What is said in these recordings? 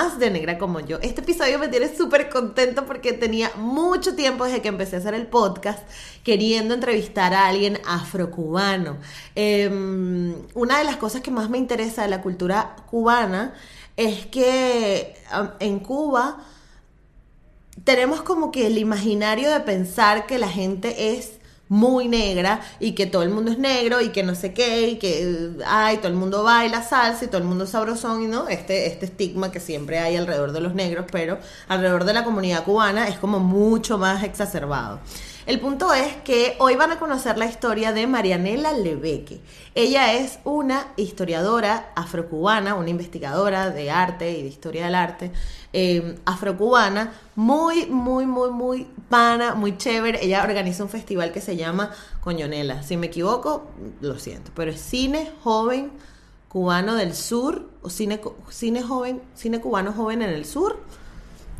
de Negra como yo. Este episodio me tiene súper contento porque tenía mucho tiempo desde que empecé a hacer el podcast queriendo entrevistar a alguien afrocubano. Em, una de las cosas que más me interesa de la cultura cubana es que en Cuba tenemos como que el imaginario de pensar que la gente es muy negra y que todo el mundo es negro y que no sé qué y que ay, todo el mundo baila salsa y todo el mundo es sabrosón y no, este, este estigma que siempre hay alrededor de los negros, pero alrededor de la comunidad cubana es como mucho más exacerbado. El punto es que hoy van a conocer la historia de Marianela Lebeque. Ella es una historiadora afrocubana, una investigadora de arte y de historia del arte eh, afrocubana, muy, muy, muy, muy pana, muy chévere. Ella organiza un festival que se llama Coñonela. Si me equivoco, lo siento, pero es cine joven cubano del sur, o cine, cine joven, cine cubano joven en el sur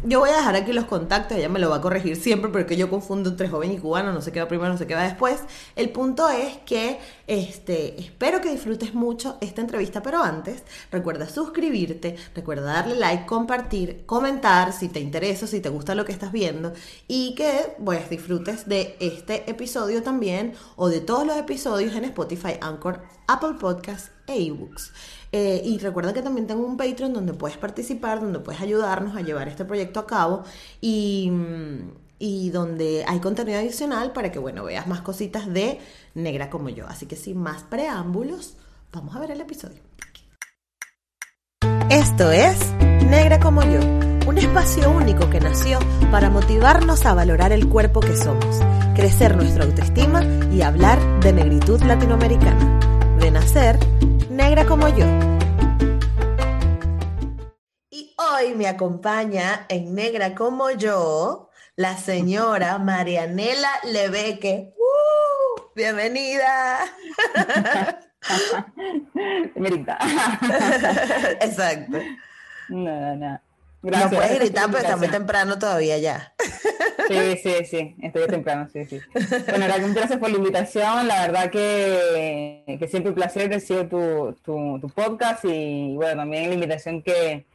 yo voy a dejar aquí los contactos, ella me lo va a corregir siempre porque yo confundo entre joven y cubano, no sé qué va primero, no sé qué va después. El punto es que este, espero que disfrutes mucho esta entrevista, pero antes recuerda suscribirte, recuerda darle like, compartir, comentar si te interesa, si te gusta lo que estás viendo y que pues disfrutes de este episodio también o de todos los episodios en Spotify, Anchor, Apple Podcasts e eBooks. Eh, y recuerda que también tengo un Patreon donde puedes participar, donde puedes ayudarnos a llevar este proyecto a cabo y, y donde hay contenido adicional para que, bueno, veas más cositas de Negra como yo. Así que sin más preámbulos, vamos a ver el episodio. Esto es Negra como yo, un espacio único que nació para motivarnos a valorar el cuerpo que somos, crecer nuestra autoestima y hablar de negritud latinoamericana. De nacer negra como yo. Y hoy me acompaña en Negra como yo la señora Marianela Lebeque. ¡Uh! ¡Bienvenida! Exacto. No, no. Gracias. No puedes gritar, pero está muy temprano todavía ya. Sí, sí, sí, estoy temprano, sí, sí. Bueno, gracias por la invitación, la verdad que, que siempre un placer recibir tu, tu, tu, podcast y bueno, también la invitación que,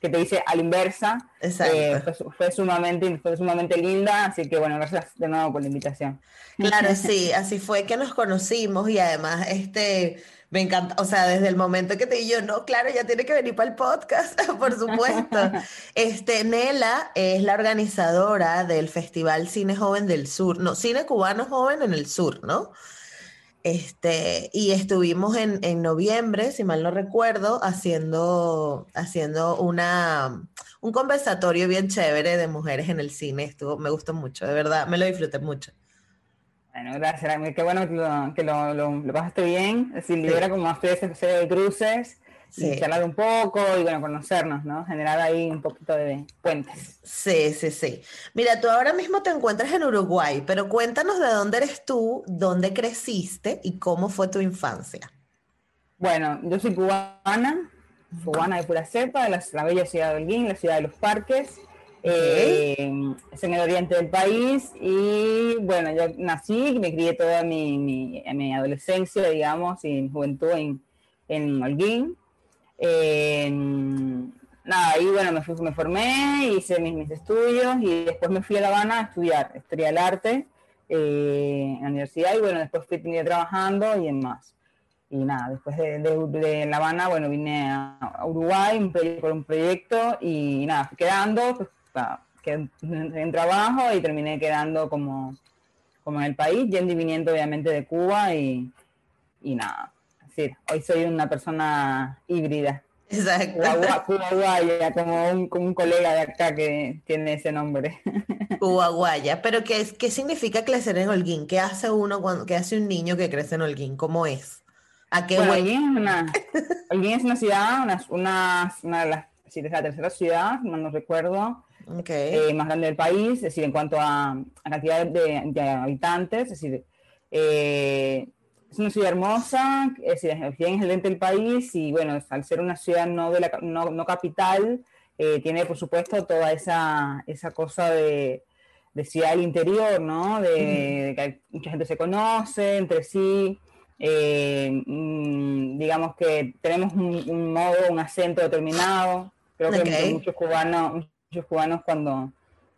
que te hice a la inversa. Exacto. Eh, fue, sumamente, fue sumamente linda, así que bueno, gracias de nuevo por la invitación. Claro, sí, así fue que nos conocimos y además este me encanta, o sea, desde el momento que te dije yo, no, claro, ya tiene que venir para el podcast, por supuesto. Este, Nela es la organizadora del Festival Cine Joven del Sur, no, Cine Cubano Joven en el Sur, ¿no? Este, y estuvimos en, en noviembre, si mal no recuerdo, haciendo, haciendo una, un conversatorio bien chévere de mujeres en el cine. Estuvo, me gustó mucho, de verdad, me lo disfruté mucho. Bueno, gracias, qué bueno que lo, que lo, lo, pasaste bien, es decir, libera como ustedes de cruces, y charlar un poco y bueno, conocernos, ¿no? Generar ahí un poquito de puentes. Sí, sí, sí. Mira, tú ahora mismo te encuentras en Uruguay, pero cuéntanos de dónde eres tú, dónde creciste y cómo fue tu infancia. Bueno, yo soy cubana, cubana de pura cepa, de la, la bella ciudad de Holguín, la ciudad de los parques. Eh, es en el oriente del país y bueno, yo nací, me crié toda mi, mi, mi adolescencia, digamos, y mi juventud en, en Holguín. nada, ahí bueno, me, fui, me formé, hice mis, mis, estudios y después me fui a La Habana a estudiar historia del arte eh, en la universidad y bueno, después fui trabajando y en más. Y nada, después de, de, La Habana, bueno, vine a, Uruguay por un proyecto y nada, fui quedando, pues, quedé en trabajo y terminé quedando como, como en el país, yendo y viniendo obviamente de Cuba y, y nada. Es hoy soy una persona híbrida. Exacto. Cuba Guaya, como un, como un colega de acá que tiene ese nombre. Cuba Guaya. Pero ¿qué, ¿qué significa crecer en Holguín? ¿Qué hace uno cuando, qué hace un niño que crece en Holguín? ¿Cómo es? ¿A qué Bueno? Holguín es una, Holguín es una ciudad, una, una, una de las, sí, es la tercera ciudad, no no recuerdo, Ok. eh, más grande del país, es decir, en cuanto a, a cantidad de, de habitantes, es decir, eh, es una ciudad hermosa, es decir, es bien excelente el país y bueno, al ser una ciudad no, de la, no, no capital, eh, tiene por supuesto toda esa, esa cosa de, de ciudad del interior, ¿no? De, de que hay- mucha gente se conoce entre sí, eh, mm, digamos que tenemos un, un modo, un acento determinado, creo que muchos cubanos, muchos cubanos cuando,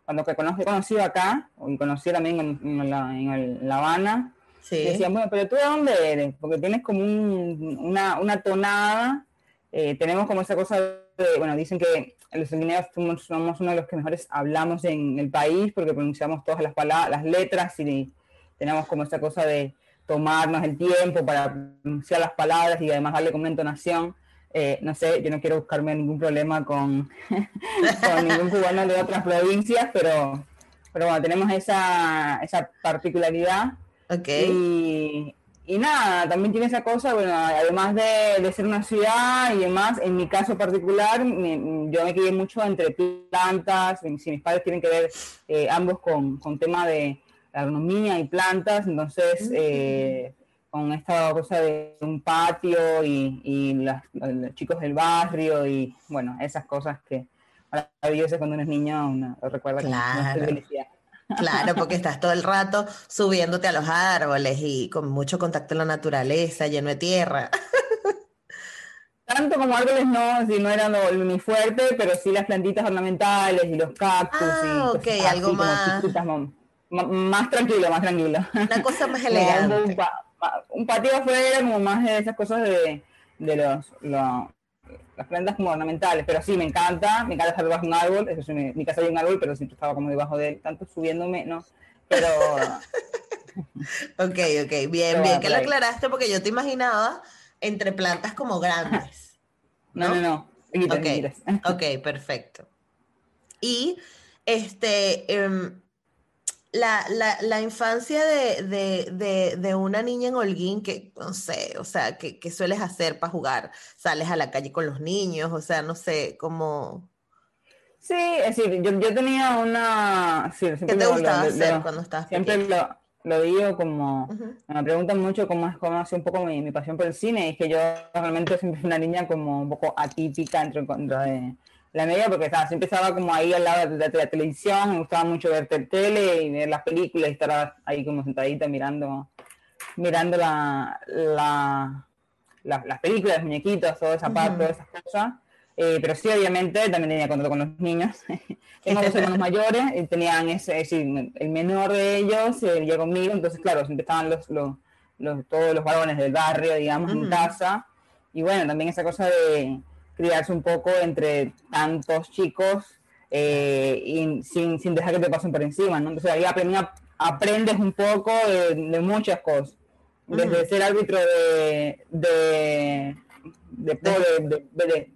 cuando que conozco, he conocido acá, y conocí también en, en la, en La Habana, Sí. decían, bueno, pero tú de dónde eres? Porque tienes como un- una, una tonada, eh, tenemos como esa cosa de, bueno, dicen que los guineos somos, somos uno de los que mejores hablamos en el país porque pronunciamos todas las palabras, las letras y tenemos como esa cosa de tomarnos el tiempo para pronunciar las palabras y además darle como una entonación. Eh, no sé, yo no quiero buscarme ningún problema con, con ningún cubano de otras provincias, pero, pero bueno, tenemos esa, esa particularidad. Ok. Y, y nada, también tiene esa cosa, bueno, además de, de ser una ciudad y demás, en mi caso particular, yo me crié mucho entre plantas, si mis padres tienen que ver eh, ambos con, con tema de agronomía y plantas, entonces eh, con esta cosa de un patio y, y las- los chicos del barrio y bueno, esas cosas que maravillosas cuando uno es niño, uno recuerda con Claro. felicidad. Claro, porque estás todo el rato subiéndote a los árboles y con mucho contacto con la naturaleza, lleno de tierra. Tanto como árboles no, si no eran ni fuerte, pero sí las plantitas ornamentales y los cactus y Ah, cosas ok, algo más- chiquitas, ma- más tranquilo, más tranquilo. Una cosa más elegante. Un patio afuera, como más de esas cosas de, de los, lo- las plantas como ornamentales, pero sí, me encanta, me encanta estar debajo de un árbol, eso sí, mi casa hay un árbol, pero siempre estaba como debajo de él, tanto subiéndome, no, pero Ok, ok, bien, bien que lo aclaraste porque yo te imaginaba entre plantas como grandes. no, no, no, Guitas, Ok. guitas. Ok, perfecto. Y este, em, la, la, la infancia de, de, de, de una niña en Holguín, que no sé, o sea, ¿qué, qué sueles hacer para jugar? ¿Sales a la calle con los niños? O sea, no sé, cómo... Sí, es decir, yo, yo tenía una... Sí, ¿Qué te gustaba lo- hacer lo- cuando estabas Siempre pequeña? lo, lo digo como... Me preguntan mucho cómo es cómo nació un poco mi, mi pasión por el cine, y es que yo realmente siempre fui una niña como un poco atípica dentro, dentro de la media, porque estaba, siempre estaba como ahí al lado de la, de la televisión, me gustaba mucho ver te- tele y ver las películas y estar ahí como sentadita mirando, mirando la, la, la- las películas, los muñequitos, toda esa parte, Ujú. todas esas cosas. Eh, pero sí, obviamente, también tenía contacto con los niños. Tengo dos hermanos mayores, y tenían ese, es decir, el menor de ellos eh, vivía conmigo, entonces, claro, siempre estaban los, los, los- todos los varones del barrio, digamos, en Ujú. casa. Y bueno, también esa cosa de criarse un poco entre tantos chicos eh, y sin, sin dejar que te pasen por encima, ¿no? Entonces ahí aprendí- aprendes un poco de, de muchas cosas. Desde ser árbitro de, de, de, De- de- de- de- de-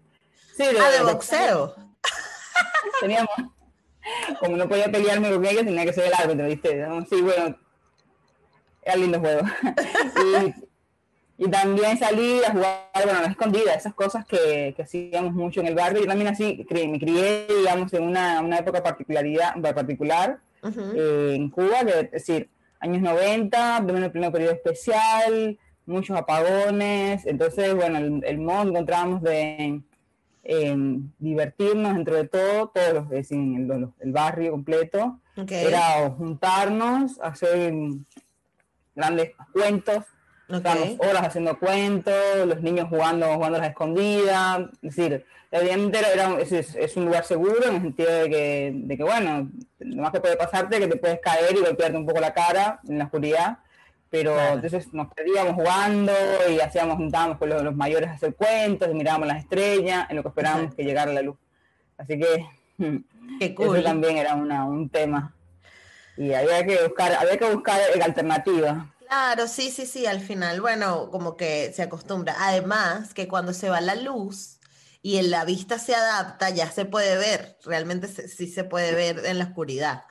sí, Ah, de boxeo. teníamos, como no podía pelearme con ellos, tenía que ser el árbitro, ¿viste? Sí, bueno, era lindo juego. y, y también salir a jugar, bueno, a la escondida, esas cosas que, que hacíamos mucho en el barrio. Yo también así cre- me crié, digamos, en una, una época particularidad, particular eh, en Cuba, que, es decir, años 90, pleno, pleno periodo especial, muchos apagones, entonces, bueno, el, el modo que encontrábamos de divertirnos dentro de todo, todos los, es decir, el, los- el barrio completo, era juntarnos, hacer grandes cuentos, ok. estábamos horas haciendo cuentos, los niños jugando, jugando a las escondidas, es decir, obviamente era, es, es- un lugar seguro en el sentido de que, de que, bueno, lo más que puede pasarte es que te puedes caer y golpearte un poco la cara en la oscuridad, pero Claro. entonces nos perdíamos jugando y hacíamos, juntábamos con los, los mayores a hacer cuentos y mirábamos las estrellas en lo que esperábamos que llegara la luz. Así que Qué cool. eso también era una, un tema. Y había que buscar, había que buscar alternativas. Claro, sí, sí, sí, al final, bueno, como que se acostumbra. Además, que cuando se va la luz y en la vista se adapta, ya se puede ver, realmente se- sí se puede ver en la oscuridad.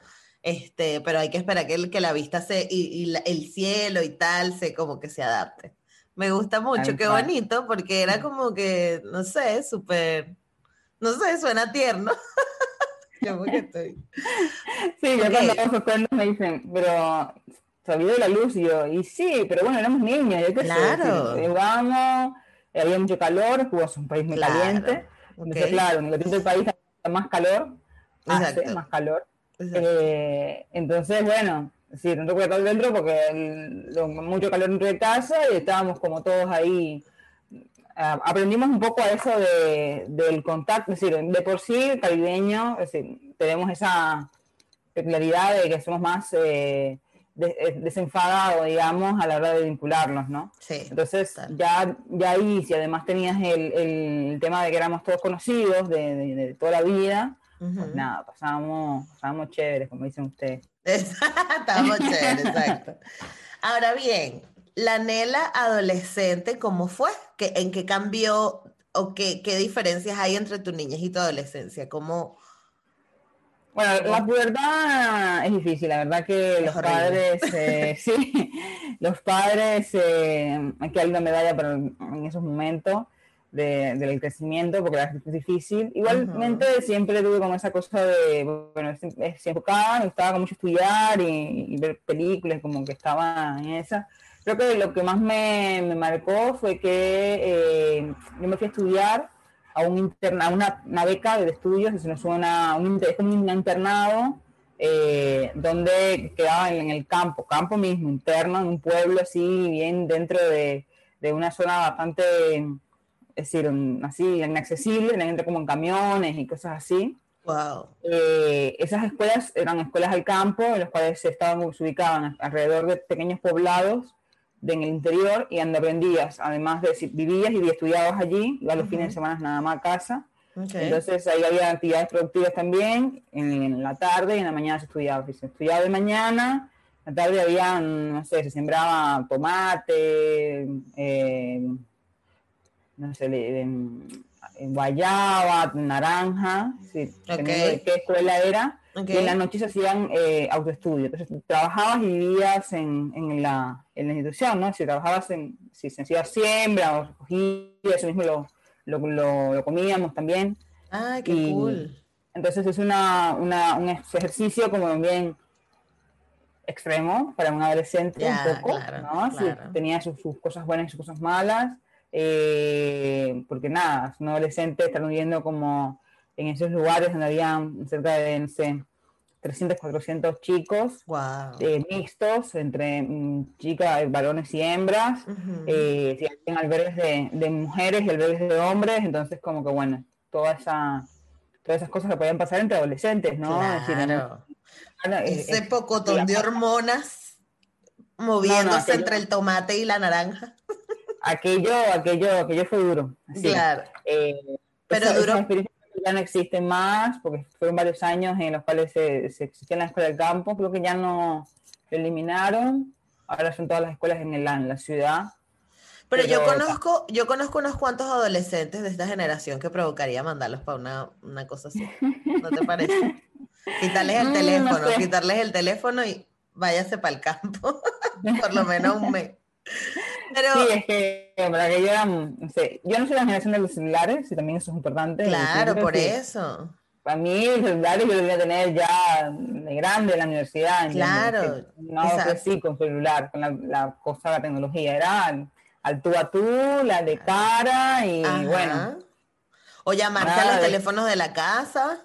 Este, pero hay que esperar que, el- que la vista se, y, y la- el cielo y tal, se como que se adapte. Me gusta mucho, qué bonito, porque era como que, no sé, súper, no sé, suena tierno. Yo porque estoy. Sí, yo Ok. cuando cuentos me dicen, pero se olvidó de la luz y yo, y sí, pero bueno, éramos niños, yo qué Claro. sé, había mucho calor, Cuba es un país muy Claro, caliente, entonces claro, en el del país más calor, hace más calor. Eh, entonces bueno, sí, no recuerdo estar dentro porque el- lo- mucho calor dentro de casa y estábamos como todos ahí ah, aprendimos un poco a eso de, del contacto, es decir, de por sí caribeño, es decir, tenemos esa peculiaridad de que somos más eh, eh, desenfadados, digamos, a la hora de vincularnos, ¿no? Sí. Entonces, ya, ya ahí, si además tenías el, el tema de que éramos todos conocidos de, de- de toda la vida, Ujú. pues nada, pasábamos, pasábamos chéveres, como dicen ustedes. Estábamos chéveres, exacto. Ahora bien, la Nela adolescente, ¿cómo fue? ¿Qué, ¿En qué cambió o qué, qué diferencias hay entre tu niñez y tu adolescencia? ¿Cómo? Bueno, la pubertad es difícil, la verdad que los padres, eh, sí, los padres, eh, hay que darle una medalla para en esos momentos de- del crecimiento, porque es difícil. Igualmente siempre tuve como esa cosa de, bueno, es enfocada, me gustaba mucho estudiar y, y ver películas, como que estaba en esa. Creo que lo que más me, me marcó fue que eh, yo me fui a estudiar a, un interna, a una, una beca de estudios, es, una, una- un, es como un internado eh, donde quedaba en, el campo, campo mismo, interno, en un pueblo así, bien dentro de, de una zona bastante, es decir, así inaccesible, la gente como en camiones y cosas así. Wow. Eh, esas escuelas eran escuelas al campo, en las cuales se estaban se ubicaban alrededor de pequeños poblados de, en el interior y donde aprendías, además de si vivías y estudiabas allí, ibas los fines de semana nada más a casa. Entonces ahí había actividades productivas también, en, en la tarde y en la mañana se estudiaba. Se estudiaba de mañana, en la tarde había, no sé, se sembraba tomate, eh, no sé, le- em, guayaba, naranja, sí, dependiendo de qué escuela era. Ok. Y en la noche se hacían eh, autoestudio. Entonces trabajabas y vivías en, en la, en la institución, ¿no? Si trabajabas en, si se hacía siembra o recogía, eso mismo lo, lo, lo- lo comíamos también. Ay, qué y- cool. Entonces es una, una- un ejercicio como bien extremo para un adolescente un poco, claro, ¿no? Claro. tenía sus, sus cosas buenas y sus cosas malas, eh, porque nada, es un adolescente estar viviendo como en esos lugares donde habían cerca de, no sé, 300, 400 chicos Wow. eh, mixtos entre mm, chicas, varones y hembras, Ujú. eh, habían albergues de, de mujeres y albergues de hombres, entonces como que bueno, toda esa, todas esas cosas que podían pasar entre adolescentes, ¿no? Es decir, Claro. Claro, es- Ese es- pocotón de hormonas moviéndose entre el tomate y la naranja. aquello, aquello, aquello fue duro. así. Claro. Eh, Pero esa- duró- ya no existen más, porque fueron varios años en los cuales se, se existía en la escuela del campo, creo que ya no lo eliminaron, ahora son todas las escuelas en, el, en la ciudad. Pero yo conozco, yo conozco unos cuantos adolescentes de esta generación que provocaría mandarlos para una, una cosa así. ¿No te parece? Quitarles el Mm, no teléfono, sé. quitarles el teléfono y váyase para el campo. Por lo menos un mes. Pero, Sí, es que para que yo, era, no sé, yo no soy la generación de los celulares, y también eso es importante. claro, por eso. Para mí, los celulares yo los voy a tener ya de grande en la universidad. Claro, No crecí con celular, con la, la cosa de la tecnología. Era al, tú a tú, la de cara y Ajá. bueno, O llamarte a los de- teléfonos de la casa.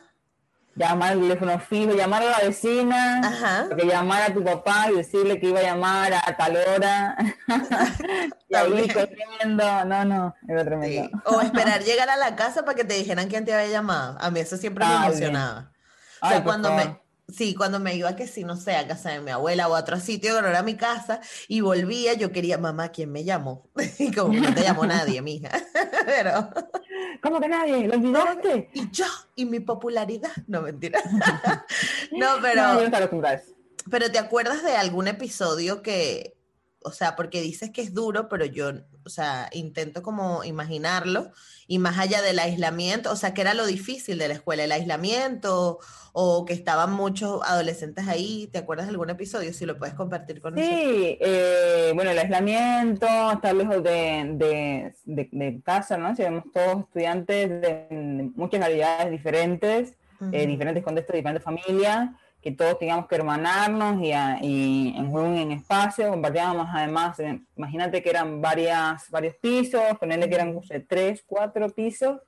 Llamar al teléfono fijo, llamar a la vecina, Ajá. que llamar a tu papá y decirle que iba a llamar a tal hora. y ahí corriendo, no, no, era tremendo. Sí. O esperar llegar a la casa para que te dijeran quién te había llamado. A mí eso siempre me emocionaba. O sea, cuando me, sí, cuando me iba que sí, no sé, a casa de mi abuela o a otro sitio que no era mi casa y volvía, yo quería, mamá, ¿quién me llamó? Y como no te llamó nadie, mija. Pero, ¿Cómo que nadie? ¿Lo olvidaste? y yo, y mi popularidad, no mentira. No, pero, No, yo no eso. pero ¿te acuerdas de algún episodio que, o sea, porque dices que es duro, pero yo, o sea, intento como imaginarlo y más allá del aislamiento, o sea, que era lo difícil de la escuela, el aislamiento o que estaban muchos adolescentes ahí, ¿te acuerdas de algún episodio? Si lo puedes compartir con nosotros. Sí, eh, bueno, el aislamiento, estar lejos de, de, casa, ¿no? Si vemos todos estudiantes de muchas realidades diferentes, eh, diferentes contextos, diferentes familias que todos teníamos que hermanarnos y, y en un en espacio, compartíamos además, eh, imagínate que eran varias, varios pisos, ponerle que eran tres, cuatro pisos,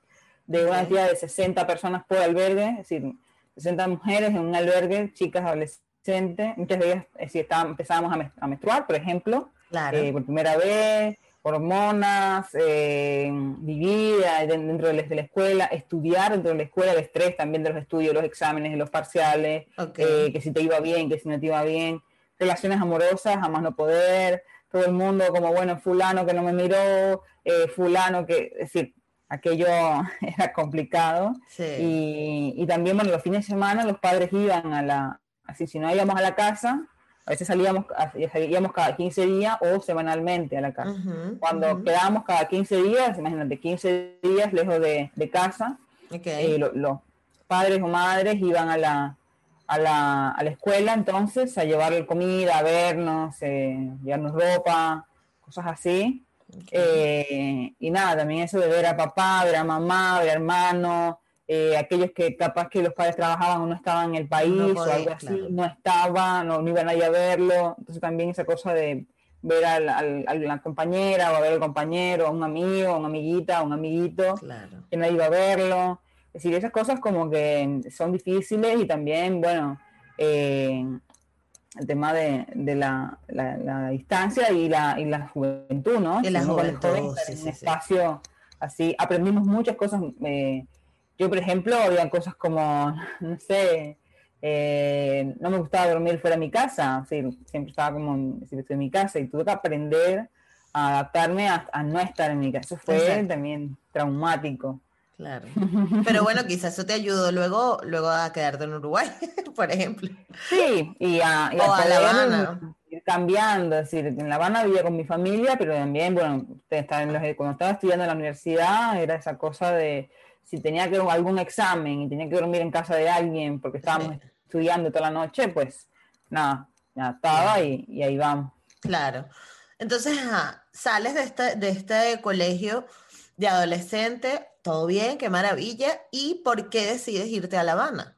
de una cantidad de 60 personas por albergue, es decir, 60 mujeres en un albergue, chicas adolescentes, muchas de ellas es decir, empezábamos a, menstruar, por ejemplo, eh, por primera vez, hormonas, eh, vivir dentro de la, escuela, estudiar dentro de la escuela, el estrés también de los estudios, los exámenes, los parciales, eh, que si te iba bien, que si no te iba bien, relaciones amorosas, jamás no poder, todo el mundo como, bueno, fulano que no me miró, eh, fulano que, es decir, aquello era complicado. Y, y también, bueno, los fines de semana los padres iban a la, así, si no íbamos a la casa, a veces salíamos, salíamos cada 15 días o semanalmente a la casa. Cuando quedábamos cada 15 días, imagínate, 15 días lejos de, casa, eh, los padres o madres iban a la, a la, a la escuela entonces a llevar comida, a vernos, eh, llevarnos ropa, cosas así. Eh, y nada, también eso de ver a papá, ver a mamá, ver a hermano, eh, aquellos que capaz que los padres trabajaban o no estaban en el país o algo así, no estaban, no, no iban a ir a verlo. Entonces también esa cosa de ver a la compañera o a ver al compañero, a un amigo, a una amiguita, a un amiguito, que no iba a verlo. Es decir, esas cosas como que son difíciles y también, bueno, eh, el tema de, de la, la, distancia y la, y la juventud, ¿no? Y la juventud, en un espacio así, aprendimos muchas cosas. Eh, yo, por ejemplo, había cosas como, no sé, eh, no me gustaba dormir fuera de mi casa, siempre estaba como en mi casa y tuve que aprender a adaptarme a, no estar en mi casa. Eso fue también traumático. Claro. Pero bueno, quizás eso te ayudó luego, luego a quedarte en Uruguay, por ejemplo. Sí, y a, y a, La Habana. ir cambiando. Es decir, en La Habana vivía con mi familia, pero también, bueno, cuando estaba estudiando en la universidad, era esa cosa de si tenía que algún examen y tenía que dormir en casa de alguien porque estábamos estudiando toda la noche, pues nada, ya estaba y, ahí vamos. Claro. Entonces, sales de este, de este colegio de adolescente, todo bien, qué maravilla. ¿Y por qué decides irte a La Habana?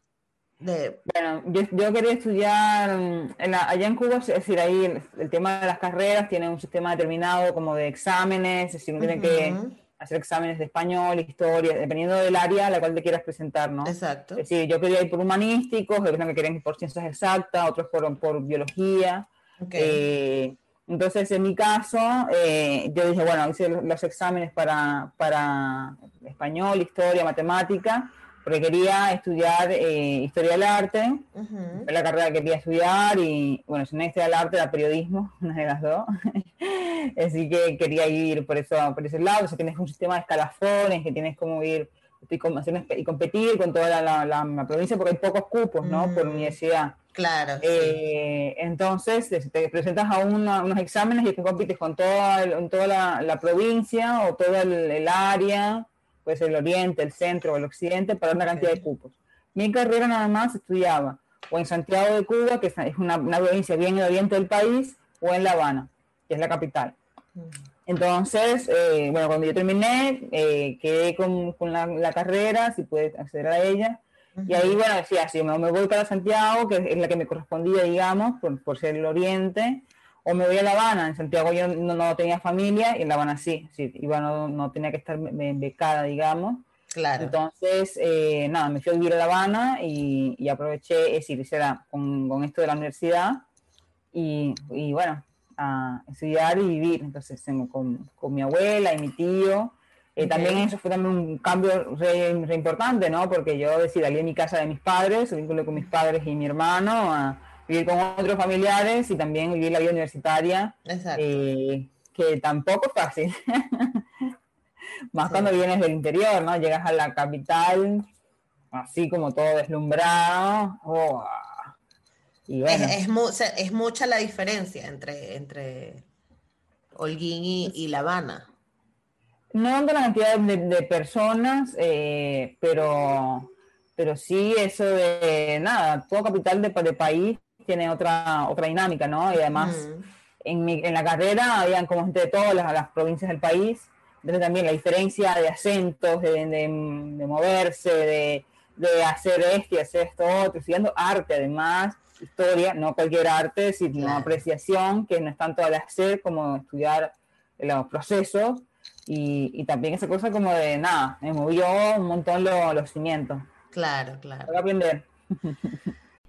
Bueno, yo, quería estudiar mm, allá en Cuba, es decir, ahí el, tema de las carreras tiene un sistema determinado como de exámenes, es decir, uno tiene que hacer exámenes de español, historia, dependiendo del área a la cual te quieras presentar, ¿no? Exacto. Es decir, yo quería ir por humanísticos, otros que querían ir por ciencias exactas, otros por, por biología. Eh, entonces, en mi caso, eh, yo dije, bueno, hice los exámenes para, para español, historia, matemática, porque quería estudiar eh, historia del arte, la carrera que quería estudiar, y bueno, si no historia del arte era periodismo, una de las dos. Así que quería ir por, eso, por ese lado. O sea, tienes un sistema de escalafones que tienes como ir y, competir con toda la, provincia porque hay pocos cupos, ¿no? Por mm. universidad. Claro. Eh, entonces, te presentas a unos exámenes y te compites con toda, toda la, provincia o todo el área puede ser el oriente, el centro o el occidente, para una cantidad de cupos. Mi carrera nada más estudiaba o en Santiago de Cuba, que es una, provincia bien en el oriente del país, o en La Habana, que es la capital. Mm. Entonces, eh, bueno, cuando yo terminé, eh, quedé con, con la, carrera, si pude acceder a ella, y ahí, bueno, decía, si me, me, voy para Santiago, que es la que me correspondía, digamos, por, por ser el oriente, o me voy a La Habana, en Santiago yo no, tenía familia y en La Habana sí, sí iba, no, no tenía que estar becada, digamos. Claro. Entonces, eh, nada, me fui a vivir a La Habana y, aproveché, es decir, con, con, esto de la universidad y, y, bueno, a estudiar y vivir. Entonces, con, con mi abuela y mi tío. Eh, también eso fue también un cambio re, importante, ¿no? Porque yo decidí salir de mi casa de mis padres, vínculo con mis padres y mi hermano, a, vivir con otros familiares y también vivir la vida universitaria, eh, que tampoco es fácil. Más cuando vienes del interior, ¿no? Llegas a la capital, así como todo deslumbrado. y es, es, mucha la diferencia entre, entre Holguín y, La Habana. No tanto la cantidad de, personas, eh, pero, pero sí eso de nada, todo capital de, país tiene otra, otra dinámica, ¿no? Y además en, en, la carrera habían como gente de todas las, provincias del país, entonces también la diferencia de acentos, de, de moverse, de, de, hacer esto y hacer esto otro, estudiando arte además, historia, no cualquier arte, sino apreciación, que no es tanto al hacer como estudiar los procesos y, también esa cosa como de nada, me movió un montón los cimientos. Claro, claro. Para aprender.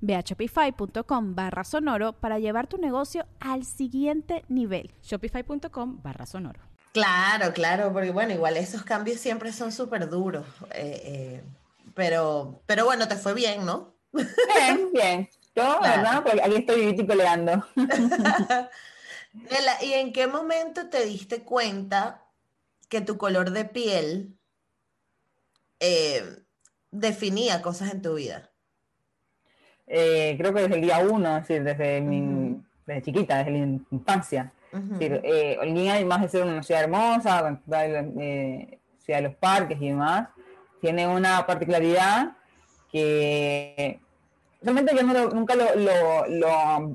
Ve a shopify.com barra sonoro para llevar tu negocio al siguiente nivel. Shopify.com barra sonoro. Claro, claro, porque bueno, igual esos cambios siempre son súper duros. Eh, eh, pero, pero bueno, te fue bien, ¿no? Bien, bien. Yo, ¿verdad? Porque aquí estoy viticoleando. ¿Y en qué momento te diste cuenta que tu color de piel eh, definía cosas en tu vida? Eh, creo que desde el día uno, es decir, desde, mi, desde chiquita, desde la infancia. Uh eh, además de ser una ciudad hermosa, eh, ciudad de los parques y demás, tiene una particularidad que realmente yo nunca lo, lo,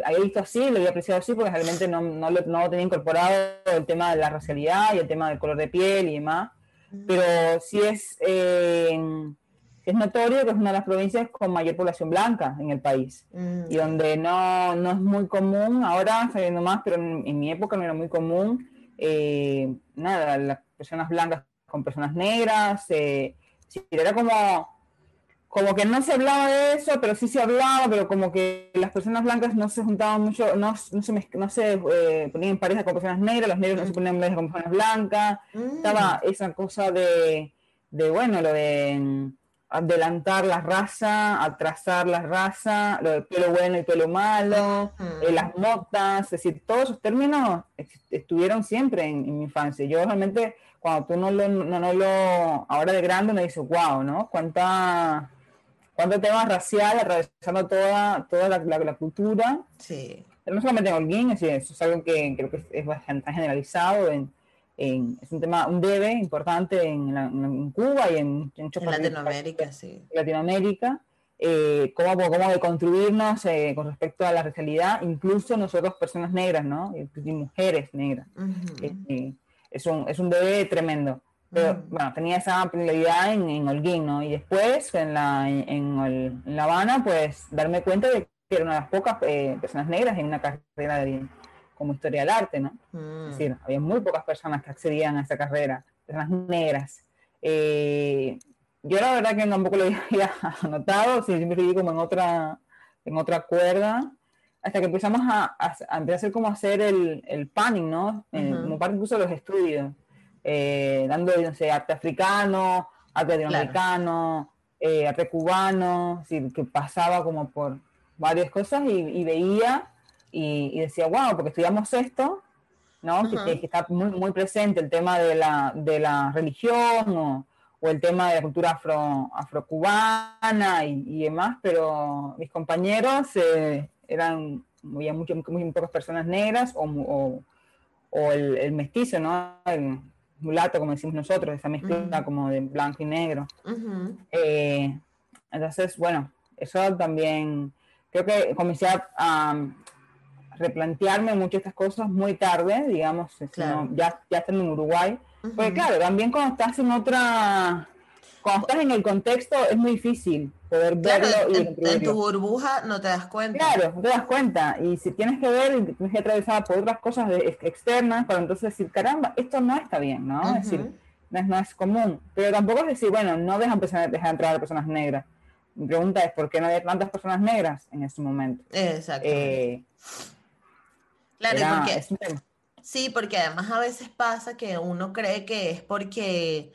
había visto así, lo había apreciado así, porque realmente no, no, lo, no tenía incorporado el tema de la racialidad y el tema del color de piel y demás, pero sí es... Eh, es notorio que es una de las provincias con mayor población blanca en el país mm. y donde no, no, es muy común, ahora sabiendo más, pero en, mi época no era muy común, eh, nada, las personas blancas con personas negras, eh, era como, como que no se hablaba de eso, pero sí se hablaba, pero como que las personas blancas no se juntaban mucho, no, no se, no se eh, ponían en pareja con personas negras, los negros no se ponían en pareja con personas blancas, mm. estaba esa cosa de, de, bueno, lo de adelantar la raza, atrasar la raza, lo de pelo bueno y pelo malo, eh, las motas, es decir, todos esos términos estuvieron siempre en, mi infancia. Yo realmente, cuando tú no lo, no, lo ahora de grande, me dices, wow, ¿no? Cuánta, cuánto tema racial atravesando toda, toda la, cultura. Sí. Pero no solamente en Holguín, es eso es algo que creo que es bastante generalizado en es un tema, un debe importante en, Cuba y en, en, Latinoamérica, sí. Latinoamérica, eh, cómo, cómo de construirnos eh, con respecto a la racialidad, incluso nosotros personas negras, ¿no? Y, mujeres negras. Eh, es, un, es un debe tremendo. Pero bueno, tenía esa prioridad en, en, Holguín, ¿no? Y después en La, en, La Habana, pues darme cuenta de que era una de las pocas personas negras en una carrera de, como historia del arte, ¿no? Es mm. decir, había muy pocas personas que accedían a esa carrera, personas negras. Eh, yo la verdad que tampoco lo había anotado, siempre viví como en otra, en otra cuerda, hasta que empezamos a, a, empezar a hacer como hacer el, el panning, ¿no? Como parte incluso de los estudios, eh, dando, no sé, arte africano, arte latinoamericano, eh, arte cubano, es que pasaba como por varias cosas y, y veía y, decía, wow, porque estudiamos esto, ¿no? que, está muy, muy presente el tema de la, de la religión o, o el tema de la cultura afro, afrocubana y, y demás, pero mis compañeros eh, eran, había mucho, muy, pocas personas negras o, o, el, mestizo, ¿no? El mulato, como decimos nosotros, esa mezcla como de blanco y negro. Eh, entonces, bueno, eso también, creo que comencé a, replantearme muchas estas cosas muy tarde, digamos, ya, ya estando en Uruguay. Porque claro, también cuando estás en otra, cuando estás en el contexto es muy difícil poder verlo y en, en, tu burbuja no te das cuenta. Claro, no te das cuenta. Y si tienes que ver, tienes que atravesar por otras cosas externas para entonces decir, caramba, esto no está bien, ¿no? Es decir, no es, no es, común. Pero tampoco es decir, bueno, no dejan, dejar entrar a personas negras. Mi pregunta es, ¿por qué no hay tantas personas negras en este momento? Exacto. Eh, claro, porque... Sí, porque además a veces pasa que uno cree que es porque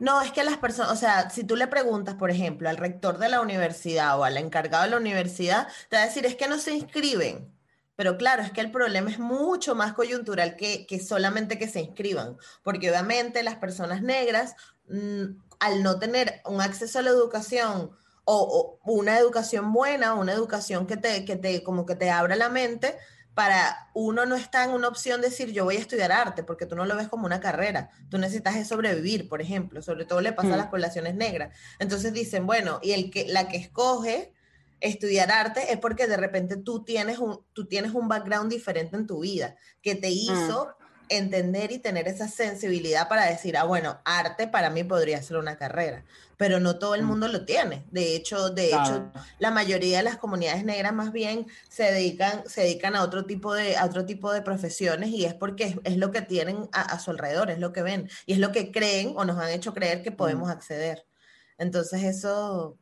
no, es que las personas, o sea, si tú le preguntas, por ejemplo, al rector de la universidad o al encargado de la universidad, te va a decir, es que no se inscriben. Pero claro, es que el problema es mucho más coyuntural que, solamente que se inscriban, porque obviamente las personas negras, mm, al no tener un acceso a la educación o, o una educación buena, una educación que te, que te, como que te abra la mente, para uno no está en una opción de decir yo voy a estudiar arte, porque tú no lo ves como una carrera. Tú necesitas sobrevivir, por ejemplo. Sobre todo le pasa a las mm. poblaciones negras. Entonces dicen, bueno, y el que, la que escoge estudiar arte es porque de repente tú tienes un, tú tienes un background diferente en tu vida que te hizo mm entender y tener esa sensibilidad para decir, ah, bueno, arte para mí podría ser una carrera, pero no todo el mm. mundo lo tiene. De hecho, de hecho, la mayoría de las comunidades negras más bien se dedican, se dedican a otro tipo de, a otro tipo de profesiones y es porque es, lo que tienen a, su alrededor, es lo que ven y es lo que creen o nos han hecho creer que podemos mm. acceder. Entonces eso,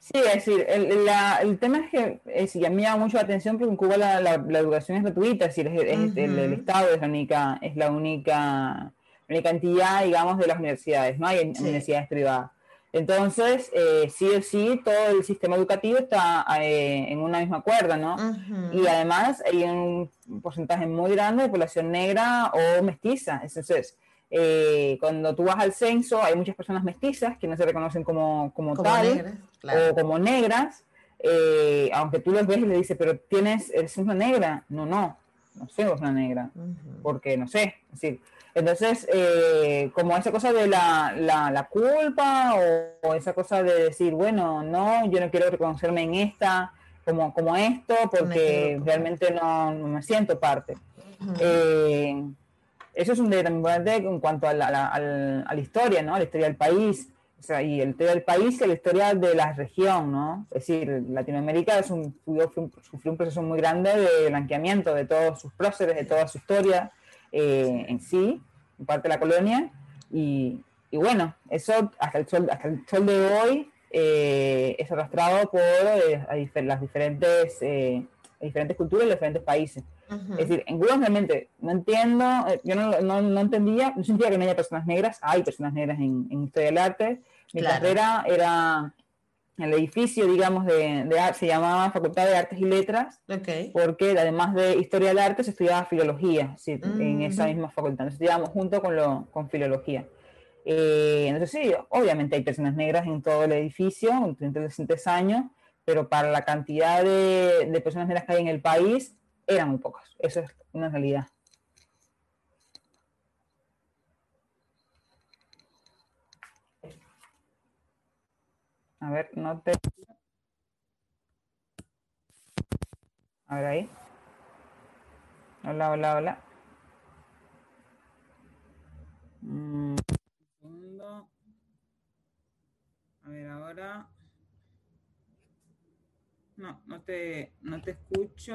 Sí, es decir, el, la, el tema es que es, y a mí me llama mucho la atención porque en Cuba la, la, educación es gratuita, es decir, es, el, Estado es la única, es la única, única entidad, digamos, de las universidades, no hay universidades privadas. Entonces, eh, sí o sí, todo el sistema educativo está eh, en una misma cuerda, ¿no? Y además hay un porcentaje muy grande de población negra o mestiza. Entonces, eh, cuando tú vas al censo, hay muchas personas mestizas que no se reconocen como, como, tal o como negras, eh, aunque tú los ves y le dices, pero tienes, eres una negra. No, no, no soy una negra, porque no sé. entonces, eh, como esa cosa de la, la, culpa o, esa cosa de decir, bueno, no, yo no quiero reconocerme en esta, como, como esto, porque realmente no, me siento parte. Eso es un determinante en cuanto a la, a la, historia, ¿no? A la historia del país, o sea, y la historia del país y la historia de la región, ¿no? Es decir, Latinoamérica es un, sufrió un proceso muy grande de blanqueamiento de todos sus próceres, de toda su historia eh, en sí, en parte de la colonia, y, y, bueno, eso hasta el sol, hasta el sol de hoy eh, es arrastrado por eh, las diferentes, diferentes culturas y los diferentes países. Es decir, en Cuba realmente no entiendo, eh, yo no, no, no, entendía, no sentía que no haya personas negras, hay personas negras en, en Historia del Arte. Mi carrera era el edificio, digamos, de, de se llamaba Facultad de Artes y Letras, porque además de Historia del Arte se estudiaba Filología, ¿sí? en esa misma facultad, nos estudiábamos junto con, lo, con Filología. Eh, entonces sí, obviamente hay personas negras en todo el edificio, entre 300 años, pero para la cantidad de, de personas negras que hay en el país, eran muy pocos. Eso es una realidad. A ver, no te... A ver ahí. Hola, hola, hola. Mm, segundo. A ver, ahora. No, no te, no te escucho.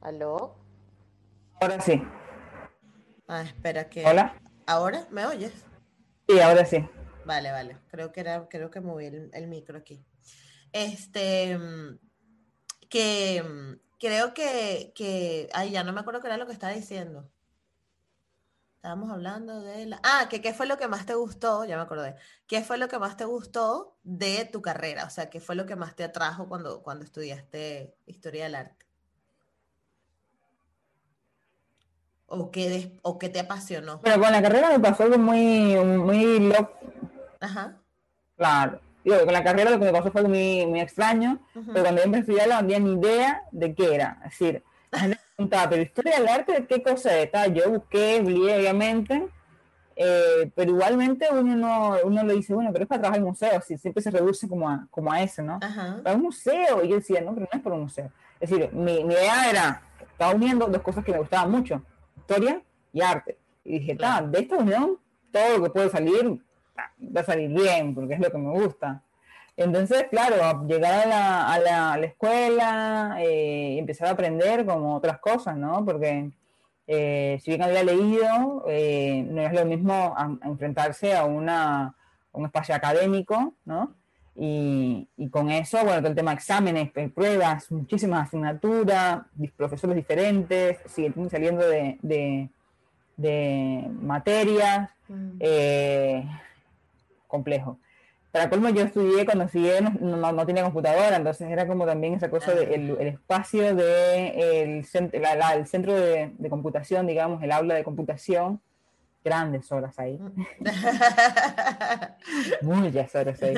¿Aló? Ahora sí. Ah, espera que. Hola. ¿Ahora? ¿Me oyes? Sí, ahora sí. Vale, vale. Creo que era, creo que moví el, micro aquí. Este que creo que, que. Ay, ya no me acuerdo qué era lo que estaba diciendo. Estábamos hablando de la... Ah, que qué fue lo que más te gustó, ya me acordé. ¿Qué fue lo que más te gustó de tu carrera? O sea, ¿qué fue lo que más te atrajo cuando, cuando estudiaste historia del arte? ¿O qué, o qué te apasionó? Pero con la carrera me pasó algo muy, muy loco. Ajá. Claro. Digo, con la carrera lo que me pasó fue algo muy, muy extraño, pero cuando yo empecé a no tenía ni idea de qué era. Es decir, me preguntaba, pero historia del arte, ¿qué cosa es? Yo busqué, obviamente, eh, pero igualmente uno no uno le dice, bueno, pero es para trabajar en museo, así, siempre se reduce como a, como a eso, ¿no? Ajá. Para un museo, y yo decía, no, pero no es para un museo. Es decir, mi, mi idea era, estaba uniendo dos cosas que me gustaban mucho historia y arte. Y dije, de esta unión todo lo que puede salir va a salir bien, porque es lo que me gusta. Entonces, claro, llegar a la, a la, a la escuela eh, y empezar a aprender como otras cosas, ¿no? Porque eh, si bien había leído, eh, no es lo mismo enfrentarse a, una, un espacio académico, ¿no? Y, y, con eso, bueno, todo el tema de exámenes, pruebas, muchísimas asignaturas, profesores diferentes, siguen saliendo de, de, de materias, mm. complejo para colmo yo estudié cuando estudié no, no, tenía computadora, entonces era como también esa cosa del el espacio de el, el centro de, computación, digamos, el aula de computación, grandes horas ahí. Mm. Muchas horas ahí.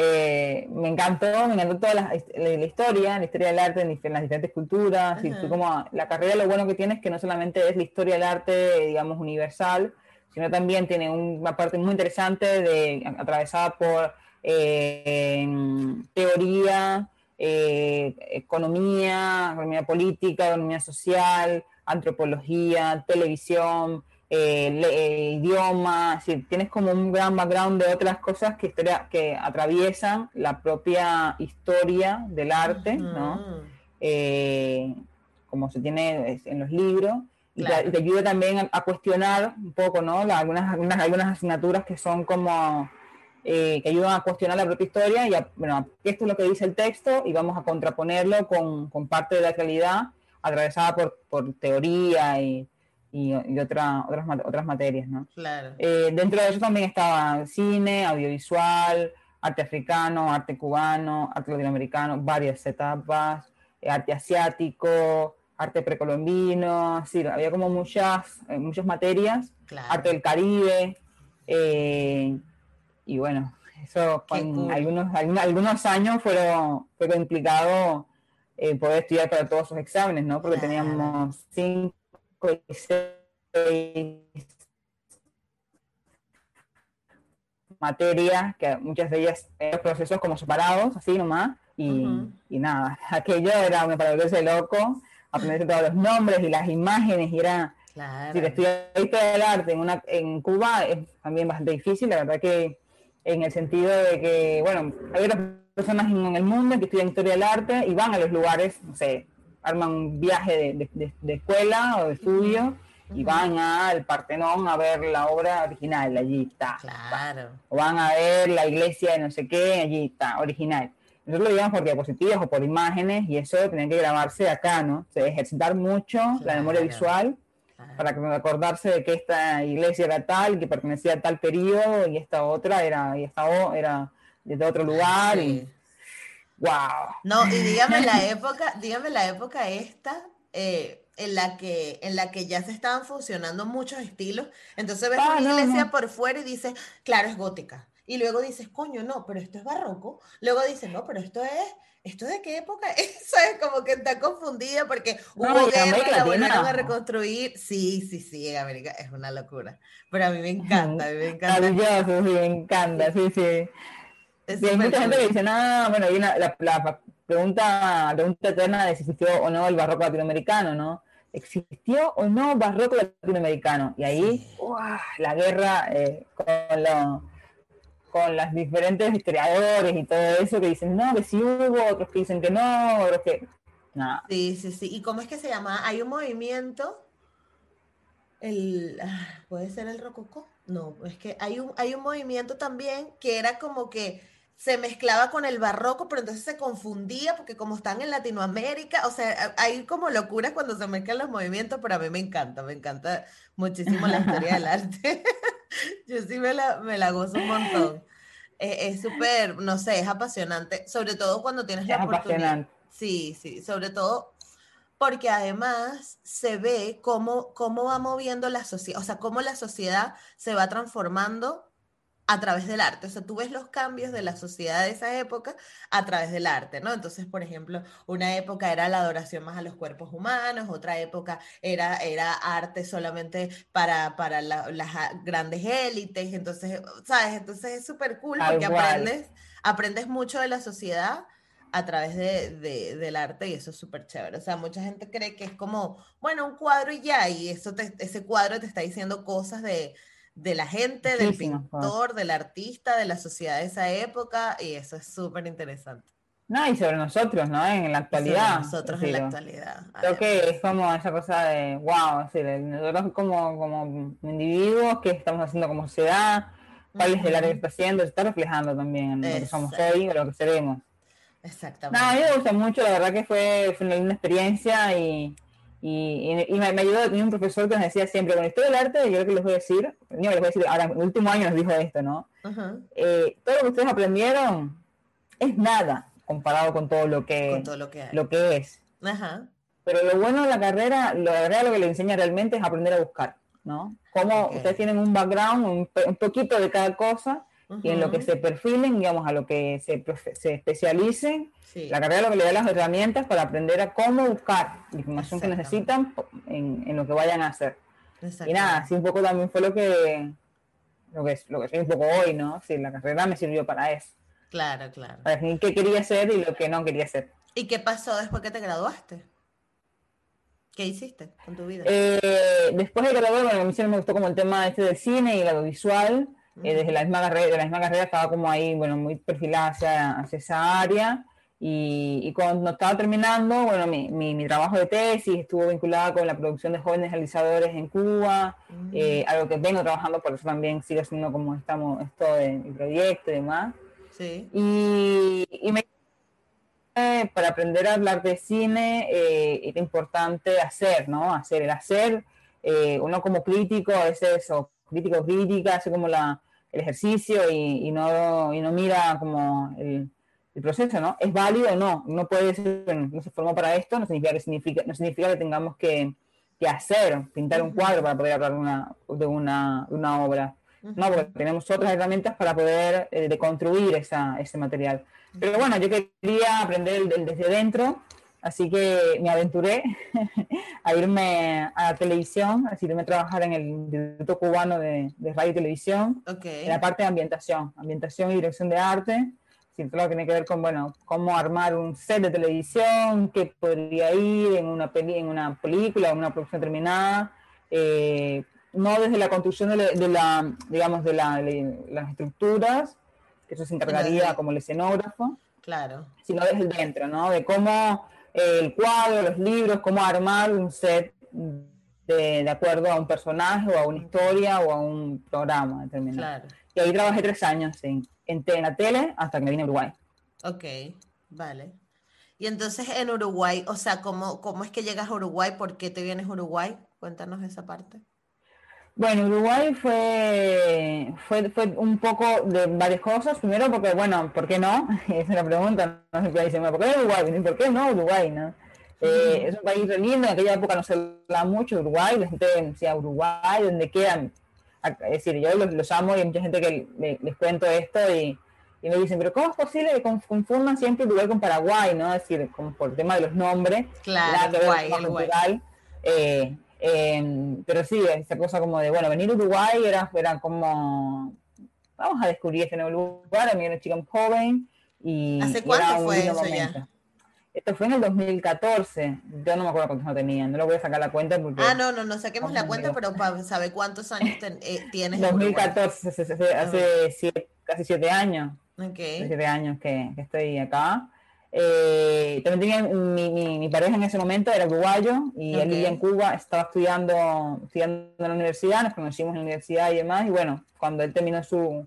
Eh, me encantó, me encantó toda la, historia, la historia del arte en, las diferentes culturas. y como la carrera lo bueno que tiene es que no solamente es la historia del arte, digamos, universal, sino también tiene una parte muy interesante de, atravesada por eh, teoría, eh, economía, economía política, economía social, antropología, televisión, eh, idioma, tienes como un gran background de otras cosas que, que atraviesan la propia historia del arte, ¿no? como se tiene en los libros, y, te, ayuda también a, cuestionar un poco, ¿no? algunas, algunas, algunas asignaturas que son como, eh, que ayudan a cuestionar la propia historia y, bueno, esto es lo que dice el texto y vamos a contraponerlo con, con parte de la realidad atravesada por, por teoría y, y, otra, otras, otras materias, ¿no? Claro. Eh, dentro de eso también estaba cine, audiovisual, arte africano, arte cubano, arte latinoamericano, varias etapas, eh, arte asiático, arte precolombino, sí, había como muchas, eh, muchas materias, arte del Caribe, eh, y bueno, eso en algunos, algunos, años fueron, fue complicado eh, poder estudiar para todos esos exámenes, ¿no? Porque teníamos cinco y seis materias, que muchas de ellas eran procesos como separados, así nomás, y, y nada, aquello era para volverse loco, aprender todos los nombres y las imágenes y era... Claro. Si estudiar historia del arte en, una, en Cuba es también bastante difícil, la verdad que en el sentido de que, bueno, hay otras personas en el mundo que estudian historia del arte y van a los lugares, no sé, arman un viaje de, de, escuela o de estudio y van al Partenón a ver la obra original, allí está. Claro. O van a ver la iglesia de no sé qué, allí está, original. Nosotros lo llevamos por diapositivas o por imágenes y eso tenía que grabarse acá, ¿no? O ejercitar mucho la memoria visual para acordarse de que esta iglesia era tal, que pertenecía a tal periodo y esta otra era, y esta era de otro lugar y wow. No, y dígame la época, dígame la época esta, eh, en la que en la que ya se estaban funcionando muchos estilos. Entonces ves ah, una iglesia por fuera y dices, claro, es gótica y luego dices, coño, no, pero esto es barroco, luego dices, no, pero esto es, ¿esto de qué época? Eso es como que está confundida porque hubo guerra, la volvieron a reconstruir. Sí, sí, sí, en América es una locura. Pero a mí me encanta, a mí me encanta. Maravilloso, sí, me encanta, sí, sí. Hay mucha gente que dice, no, bueno, hay una, la, pregunta, pregunta eterna de si existió o no el barroco latinoamericano, ¿no? ¿Existió o no barroco latinoamericano? Y ahí, la guerra eh, con los con las diferentes historiadores y todo eso que dicen, no, que sí hubo, otros que dicen que no, otros que... Nada. Sí, sí, sí. ¿Y cómo es que se llama? Hay un movimiento, el, ah, ¿puede ser el rococó? No, es que hay un, hay un movimiento también que era como que se mezclaba con el barroco, pero entonces se confundía porque como están en Latinoamérica, o sea, hay como locuras cuando se mezclan los movimientos, pero a mí me encanta, me encanta muchísimo la historia del arte. Yo sí me la, me la gozo un montón. Eh, es súper, no sé, es apasionante, sobre todo cuando tienes la oportunidad. Sí, sí, sobre todo porque además se ve cómo, cómo va moviendo la sociedad, o sea, cómo la sociedad se va transformando a través del arte. O sea, tú ves los cambios de la sociedad de esa época a través del arte, ¿no? Entonces, por ejemplo, una época era la adoración más a los cuerpos humanos, otra época era, era arte solamente para, para las grandes élites. Entonces, ¿sabes? Entonces es súper cool porque aprendes, aprendes mucho de la sociedad a través de, del arte y eso es súper chévere. O sea, mucha gente cree que es como, bueno, un cuadro y ya, y eso ese cuadro te está diciendo cosas de de la gente, del pintor, del artista, de la sociedad de esa época, y eso es súper interesante. No, y sobre nosotros, ¿no? En la actualidad. nosotros en la actualidad. Creo que es como esa cosa de, wow, es decir, nosotros como, como individuos, que estamos haciendo como sociedad, cuál es el área que está haciendo, se está reflejando también en lo que somos hoy o lo que seremos. Exactamente. No, a mí me gusta mucho, la verdad que fue, fue una linda experiencia y, y, y, me, ayudó, tenía un profesor que nos decía siempre, con historia del arte, yo creo que les voy a decir, no, les voy a decir, ahora, el último año nos dijo esto, ¿no? Eh, todo lo que ustedes aprendieron es nada comparado con todo lo que, lo que, lo que es. Pero lo bueno de la carrera, lo, la lo que le enseña realmente es aprender a buscar, ¿no? Cómo ustedes tienen un background, un, poquito de cada cosa, y en lo que se perfilen, digamos, a lo que se, se especialicen, la carrera lo que le da las herramientas para aprender a cómo buscar la información que necesitan en, en, lo que vayan a hacer. Y nada, así un poco también fue lo que, lo que, lo que soy un poco hoy, ¿no? Sí, la carrera me sirvió para eso. Claro, claro. Para definir qué quería hacer y lo que no quería hacer. ¿Y qué pasó después que te graduaste? ¿Qué hiciste con tu vida? Eh, después de graduarme, bueno, a mí me gustó como el tema este del cine y el audiovisual. Eh, desde la misma carrera, de la misma carrera estaba como ahí, bueno, muy perfilada hacia, hacia esa área. Y, y, cuando estaba terminando, bueno, mi, mi, mi, trabajo de tesis estuvo vinculado con la producción de jóvenes realizadores en Cuba, eh, algo que vengo trabajando, por eso también sigo haciendo como estamos, esto de mi proyecto y demás. Y, me para aprender a hablar de cine eh, era importante hacer, ¿no? Hacer, el hacer, eh, uno como crítico, a veces, o crítico crítica, hace como la, el ejercicio y, no, y no mira como el, el, proceso, ¿no? ¿Es válido o no? No puede ser, no se formó para esto, no significa que, significa, no significa que tengamos que, que hacer, pintar un cuadro para poder hablar de una, de una, de una obra. No, porque tenemos otras herramientas para poder eh, deconstruir esa, ese material. Pero bueno, yo quería aprender desde dentro, así que me aventuré a irme a la televisión, así irme a trabajar en el Instituto Cubano de, Radio y Televisión, en la parte de ambientación, ambientación y dirección de arte. todo lo que tiene que ver con, bueno, cómo armar un set de televisión, qué podría ir en una, peli en una película, en una producción terminada, eh, no desde la construcción de la, digamos, de, las estructuras, que eso se encargaría como el escenógrafo, claro. sino desde dentro, ¿no? De cómo el cuadro, los libros, cómo armar un set de, de, acuerdo a un personaje o a una historia o a un programa determinado. Claro. Y ahí trabajé tres años en, en, la tele hasta que me vine a Uruguay. Ok, vale. Y entonces en Uruguay, o sea, ¿cómo, ¿cómo es que llegas a Uruguay? ¿Por qué te vienes a Uruguay? Cuéntanos esa parte. Bueno, Uruguay fue, fue, fue un poco de varias cosas. Primero porque, bueno, ¿por qué no? Es la pregunta. No puede decir, ¿por qué Uruguay? ¿Por qué no Uruguay? ¿no? Eh, es un país re lindo, en aquella época no se hablaba mucho Uruguay, la gente decía Uruguay, donde quedan. Es decir, yo los, amo y hay mucha gente que les cuento esto y, y, me dicen, pero ¿cómo es posible que confundan siempre Uruguay con Paraguay? ¿no? Es decir, como por el tema de los nombres, claro, Uruguay, Uruguay. Eh, Em, pero sí, esa cosa como de, bueno, venir a Uruguay era, era como, vamos a descubrir este nuevo lugar, a mí era una chica joven y... ¿Hace cuánto fue eso ya? Esto fue en el 2014, yo no me acuerdo cuántos no tenía, no lo voy a sacar la cuenta porque... Ah, no, no, no saquemos la cuenta, pero para saber cuántos años eh, tienes. 2014, hace, hace, casi siete años. Ok. siete años que, que estoy acá. Eh, también tenía mi, mi, pareja en ese momento, era uruguayo, y él vivía en Cuba, estaba estudiando, estudiando en la universidad, nos conocimos en la universidad y demás, y bueno, cuando él terminó su,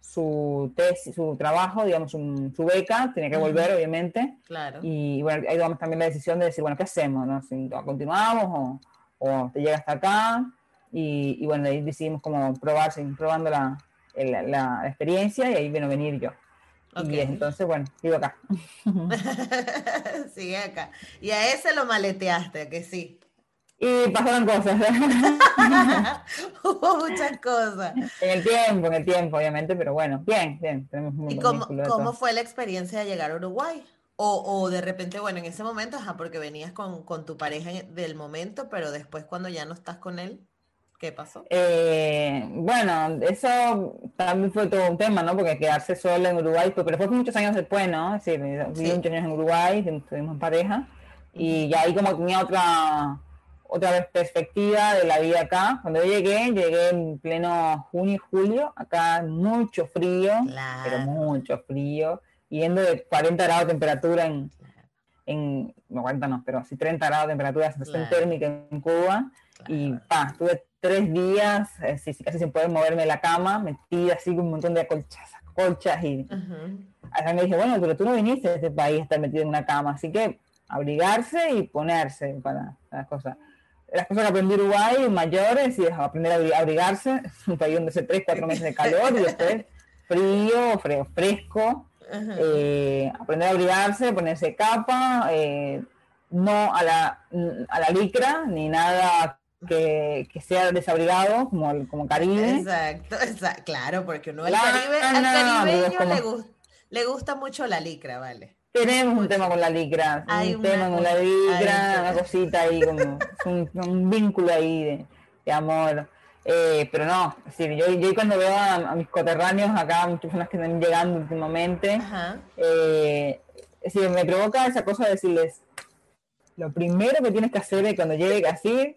su tesis, su trabajo, digamos, su beca, tenía que volver, obviamente. Claro. Y bueno, ahí tomamos también la decisión de decir, bueno, ¿qué hacemos? No? Si continuamos o, o te llega hasta acá. Y, y, bueno, ahí decidimos como probar, seguir probando la, la, la, experiencia y ahí vino a venir yo. Y entonces, bueno, sigo acá. Sigue acá. Y a ese lo maleteaste, que sí. Y pasaron cosas. Hubo muchas cosas. En el tiempo, en el tiempo, obviamente, pero bueno, bien, bien. Tenemos ¿Y cómo, cómo fue la experiencia de llegar a Uruguay? O, o, de repente, bueno, en ese momento, ajá, porque venías con, con tu pareja del momento, pero después cuando ya no estás con él. ¿Qué pasó? Eh, bueno, eso también fue todo un tema, ¿no? Porque quedarse sola en Uruguay, pero fue muchos años después, ¿no? Es decir, viví muchos años en Uruguay, estuvimos en pareja, y ya ahí como tenía otra otra perspectiva de la vida acá. Cuando yo llegué, llegué en pleno junio y julio, acá mucho frío, pero mucho frío, yendo de 40 grados de temperatura en, en no 40 no, pero sí 30 grados de temperatura, sensación térmica en Cuba, y pa, estuve tres días, eh, casi sin poder moverme de la cama, metida así con un montón de colchas, colchas, y uh me dije, bueno, pero tú no viniste de este país a estar metido en una cama, así que abrigarse y ponerse para las cosas. Las cosas que aprendí en Uruguay, mayores, y aprender a abrigarse, un país donde hace 3, 4 meses de calor y después frío, frío fresco, eh, aprender a abrigarse, ponerse capa, eh, no a la, a la licra, ni nada que, que, sea desabrigado, como, como Caribe. Exacto, exacto, claro, porque uno al, Caribe, al caribeño le gusta mucho la licra, ¿vale? Tenemos un tema con la licra, un tema con la licra, una cosita ahí, como un, vínculo ahí de, amor. Eh, pero no, yo, yo cuando veo a, mis coterráneos acá, muchas personas que están llegando últimamente, eh, me provoca esa cosa de decirles, lo primero que tienes que hacer cuando llegue así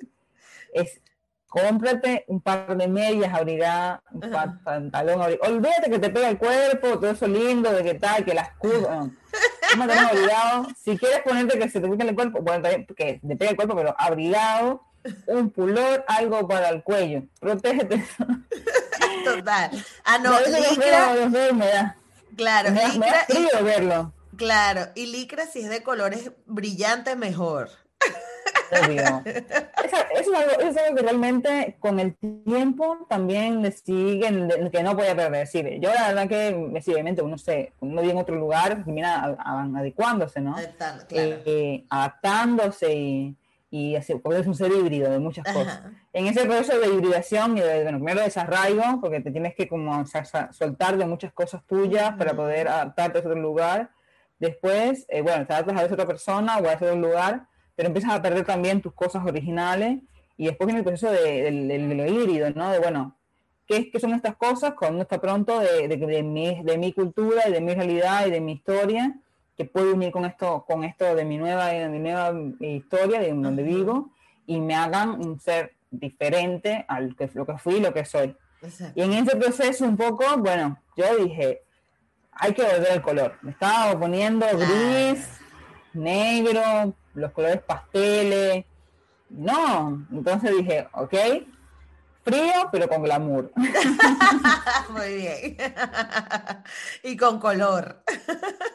es cómprate un par de medias abrigadas, un pantalón abrigado. Olvídate que te pega el cuerpo, todo eso lindo, de que tal, que las curvas. No, abrigado. Si quieres ponerte que se te pegue el cuerpo, bueno, también que te pega el cuerpo, pero abrigado, un pulor, algo para el cuello. Protégete. Total. Ah, no, licra. Claro, me licra. frío verlo. Claro, y licra si es de colores brillantes, mejor. Eso, es algo, que realmente con el tiempo también le siguen, que no podía perder. yo la verdad que, obviamente, uno, se, uno vive en otro lugar, termina adecuándose, ¿no? Eh, adaptándose y, y así, porque es un ser híbrido de muchas cosas. En ese proceso de hibridación y de, bueno, primero desarraigo, porque te tienes que como soltar de muchas cosas tuyas para poder adaptarte a otro lugar. Después, eh, bueno, te adaptas a esa otra persona o a ese otro lugar pero empiezas a perder también tus cosas originales y después viene el proceso de, lo híbrido, ¿no? De, bueno, ¿qué, ¿qué, son estas cosas cuando está pronto de, de, mi, de mi cultura y de mi realidad y de mi historia, que puede unir con esto, con esto de mi nueva, de mi nueva historia, de donde vivo, y me hagan un ser diferente a lo que, lo que fui y lo que soy. Y en ese proceso un poco, bueno, yo dije, hay que volver el color. Me estaba poniendo gris, negro, los colores pasteles. No, entonces dije, ok, frío, pero con glamour. Muy bien. y con color.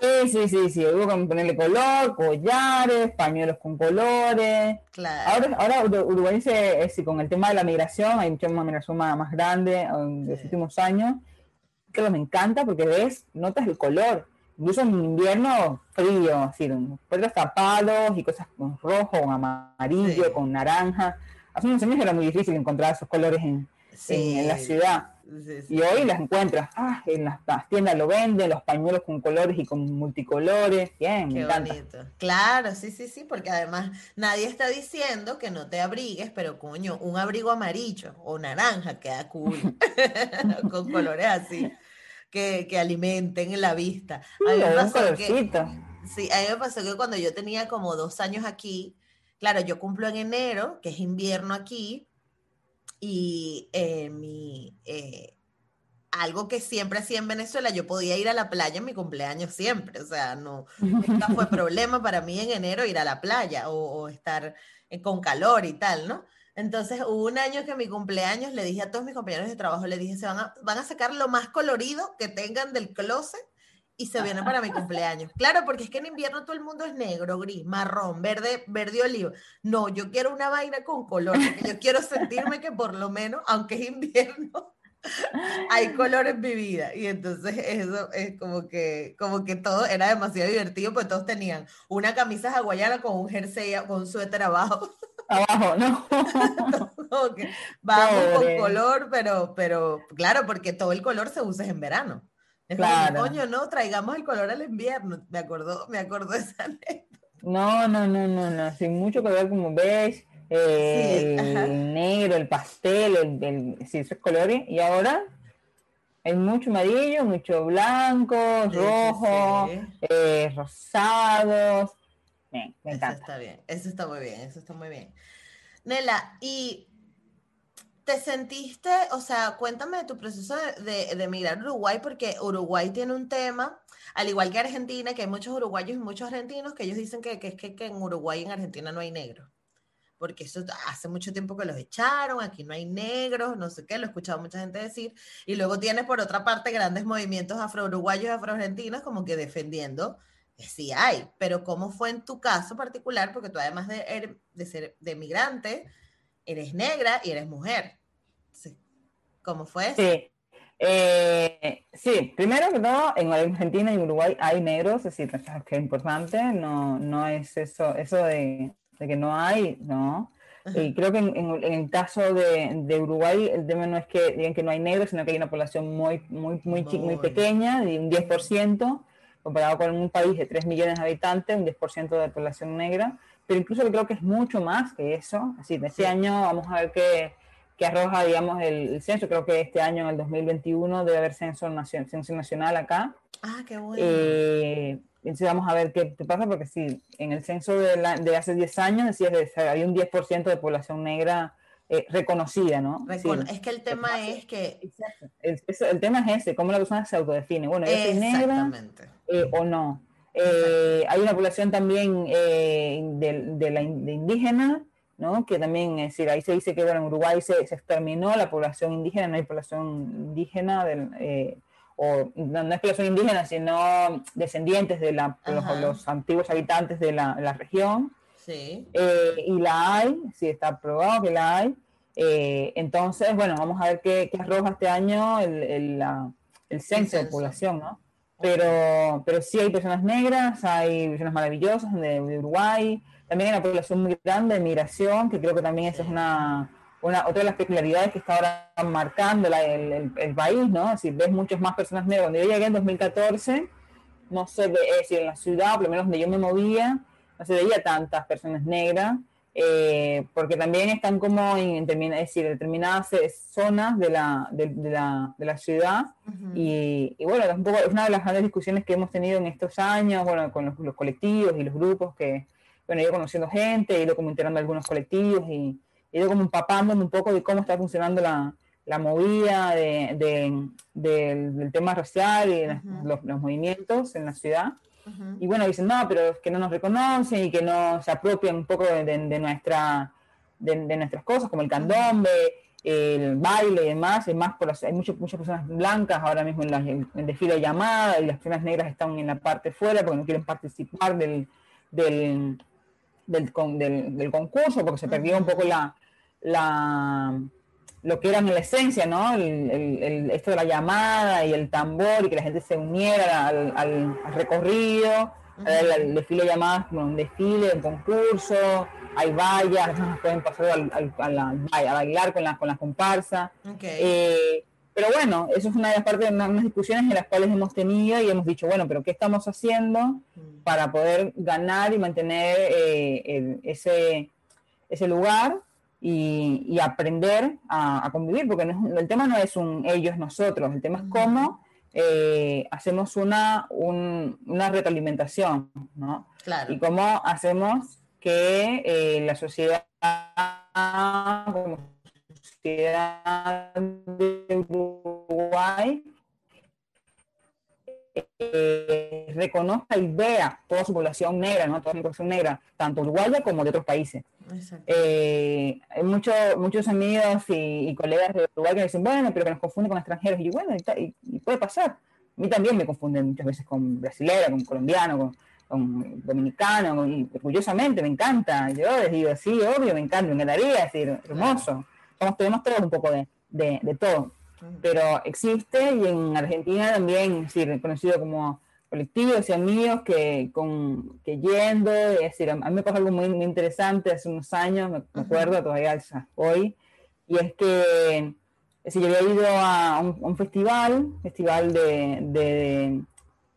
sí, sí, sí, sí. Hubo que ponerle color, collares, pañuelos con colores. Claro. Ahora, ahora Uruguay se, con el tema de la migración, hay mucha migración más, más grande en los últimos años. Que me encanta porque ves, notas el color incluso en invierno frío, así, puertas tapados y cosas con rojo, con amarillo, con naranja. Hace unos años era muy difícil encontrar esos colores en, en, la ciudad. y hoy las encuentras, ah, en las, tiendas lo venden, los pañuelos con colores y con multicolores, bien, Qué bonito. Claro, sí, sí, sí, porque además nadie está diciendo que no te abrigues, pero coño, un abrigo amarillo o naranja queda cool, con colores así que, alimenten la vista. A mí me pasó que, sí, a mí me pasó que cuando yo tenía como dos años aquí, claro, yo cumplo en enero, que es invierno aquí, y eh, mi, eh, algo que siempre hacía en Venezuela, yo podía ir a la playa en mi cumpleaños siempre, o sea, no, nunca fue problema para mí en enero ir a la playa o, o estar eh, con calor y tal, ¿no? Entonces hubo un año que mi cumpleaños le dije a todos mis compañeros de trabajo, le dije, se van a, sacar lo más colorido que tengan del closet y se viene para mi cumpleaños. Claro, porque es que en invierno todo el mundo es negro, gris, marrón, verde, verde olivo. No, yo quiero una vaina con color, yo quiero sentirme que por lo menos, aunque es invierno, hay color en mi vida. Y entonces eso es como que, como que todo era demasiado divertido, pues todos tenían una camisa hawaiana con un jersey, con un suéter abajo. Abajo, ¿no? vamos con color, pero, pero claro, porque todo el color se usa en verano. Es claro. coño, no, traigamos el color al invierno. Me acordó, me acordó esa anécdota. No, no, no, no, no, sin mucho color como ves, eh, el negro, el pastel, el, el, sí, esos colores. Y ahora hay mucho amarillo, mucho blanco, rojo, eh, rosados. Bien, me encanta. Eso está bien, eso está muy bien, eso está muy bien. Nela, y te sentiste, o sea, cuéntame de tu proceso de, de, emigrar a Uruguay, porque Uruguay tiene un tema, al igual que Argentina, que hay muchos uruguayos y muchos argentinos que ellos dicen que, que es que, que, en Uruguay y en Argentina no hay negros. Porque eso hace mucho tiempo que los echaron, aquí no hay negros, no sé qué, lo he escuchado mucha gente decir. Y luego tienes por otra parte grandes movimientos afro-uruguayos y afro-argentinos como que defendiendo sí hay, pero ¿cómo fue en tu caso particular? Porque tú además de, er, de ser de migrante, eres negra y eres mujer. ¿Cómo fue eso? Sí. Eh, sí, primero que todo, en Argentina y Uruguay hay negros, es decir, que es importante, no, no es eso, eso de, de que no hay, no. Y creo que en, en, el caso de, de, Uruguay, el tema no es que digan que no hay negros, sino que hay una población muy, muy, muy, muy, muy pequeña, de un 10%, comparado con un país de 3 millones de habitantes, un 10% de población negra, pero incluso creo que es mucho más que eso. Así, de este año vamos a ver qué, qué arroja, digamos, el, censo. Creo que este año, en el 2021, debe haber censo, nacional, censo nacional acá. Ah, qué bueno. Eh, entonces vamos a ver qué, pasa, porque sí, en el censo de, la, de hace 10 años decía que había un 10% de población negra eh, reconocida, ¿no? es que el tema es que... El, el, tema es ese, cómo la persona se autodefine. Bueno, yo soy negra eh, o no. Eh, hay una población también de, de, la de indígena, ¿no? Que también, es decir, ahí se dice que bueno, en Uruguay se, se exterminó la población indígena, no hay población indígena, del, o no, es población indígena, sino descendientes de la, los, los, antiguos habitantes de la, la región. Sí. Eh, y la hay, sí está probado que la hay. Eh, entonces, bueno, vamos a ver qué, qué arroja este año el, el, la, el censo, de población, ¿no? Pero, pero sí hay personas negras, hay personas maravillosas de, de, Uruguay, también hay una población muy grande de migración, que creo que también esa es una, una, otra de las peculiaridades que está ahora marcando la, el, el, el, país, ¿no? Es decir, ves muchas más personas negras. Cuando yo llegué en 2014, no sé, es decir, en la ciudad, por lo menos donde yo me movía, no se veía tantas personas negras, eh, porque también están como en, en es decir, determinadas zonas de la, de, de la, de la ciudad. Uh -huh. y, y, bueno, tampoco es una de las grandes discusiones que hemos tenido en estos años, bueno, con los, los colectivos y los grupos que, bueno, he ido conociendo gente, he ido como integrando algunos colectivos y he ido como empapándome un poco de cómo está funcionando la, la movida de, de, de, del tema racial y uh -huh. los, los, movimientos en la ciudad. Uh -huh. Y bueno, dicen, no, pero es que no nos reconocen y que no se apropian un poco de, de nuestra, de, nuestras cosas, como el candombe, el baile y demás. más por las, hay muchas, muchas personas blancas ahora mismo en, la, en el desfile de llamada y las personas negras están en la parte fuera porque no quieren participar del, del, del, del, del concurso porque se perdió un poco la, la lo que era en la esencia, ¿no? El, el, el, esto de la llamada y el tambor y que la gente se uniera al, al, al recorrido, uh -huh. al, desfile de llamadas como un desfile, un concurso, hay vallas, pueden pasar al, a, la, a, bailar con la, con la comparsa. Okay. Eh, pero bueno, eso es una de las partes de unas discusiones en las cuales hemos tenido y hemos dicho, bueno, pero ¿qué estamos haciendo mm. para poder ganar y mantener eh, ese, ese lugar? Y, y aprender a, a, convivir, porque no, el tema no es un ellos, nosotros, el tema es cómo eh, hacemos una, un, una retroalimentación, ¿no? Claro. Y cómo hacemos que eh, la sociedad, como sociedad de Uruguay, eh, reconozca y vea toda su población negra, ¿no? toda su población negra, tanto uruguaya como de otros países. Eh, hay mucho, muchos amigos y, y, colegas de Uruguay que dicen, bueno, pero que nos confunden con extranjeros. Y bueno, y, y, puede pasar. A mí también me confunden muchas veces con brasilero, con colombiano, con, con dominicano, con, y orgullosamente me encanta. Yo les digo, sí, obvio, me encanta, me encantaría, es decir, hermoso. Somos, tenemos todos un poco de, de, de todo pero existe y en Argentina también, sí, reconocido como colectivos y amigos que, con, que yendo, es decir, a mí me pasó algo muy, muy interesante hace unos años, me, me acuerdo todavía hoy, y es que es decir, yo había ido a un, a un festival, festival de, de,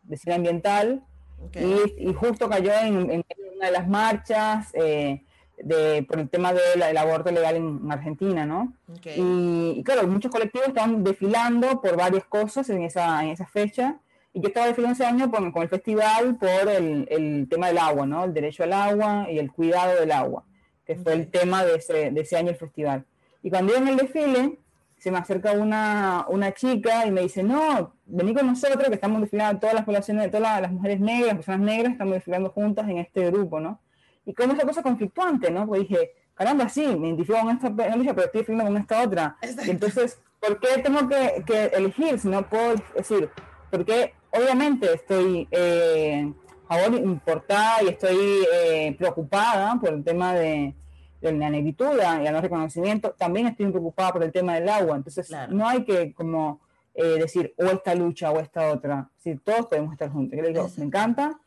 de cine ambiental, okay. y, y, justo cayó en, en, una de las marchas, eh, de, por el tema del de aborto legal en, en Argentina, ¿no? Okay. Y, y, claro, muchos colectivos estaban desfilando por varias cosas en esa, en esa fecha, y yo estaba desfilando ese año con, con el festival por el, el, tema del agua, ¿no? El derecho al agua y el cuidado del agua, que fue el tema de ese, de ese año el festival. Y cuando iba en el desfile, se me acerca una, una chica y me dice, no, vení con nosotros, que estamos desfilando todas las poblaciones, todas las mujeres negras, las personas negras, estamos desfilando juntas en este grupo, ¿no? Y como esa cosa conflictuante, ¿no? Pues dije, caramba, sí, me identifico con esta, no pero estoy desfilando con esta otra. Entonces, ¿por qué tengo que, que, elegir si no puedo decir? Porque obviamente estoy eh, ahora importada y estoy eh, preocupada por el tema de, de la negritud y el no reconocimiento, también estoy preocupada por el tema del agua. Entonces, no hay que como eh, decir o esta lucha o esta otra. Si todos podemos estar juntos. Yo le digo, me encanta.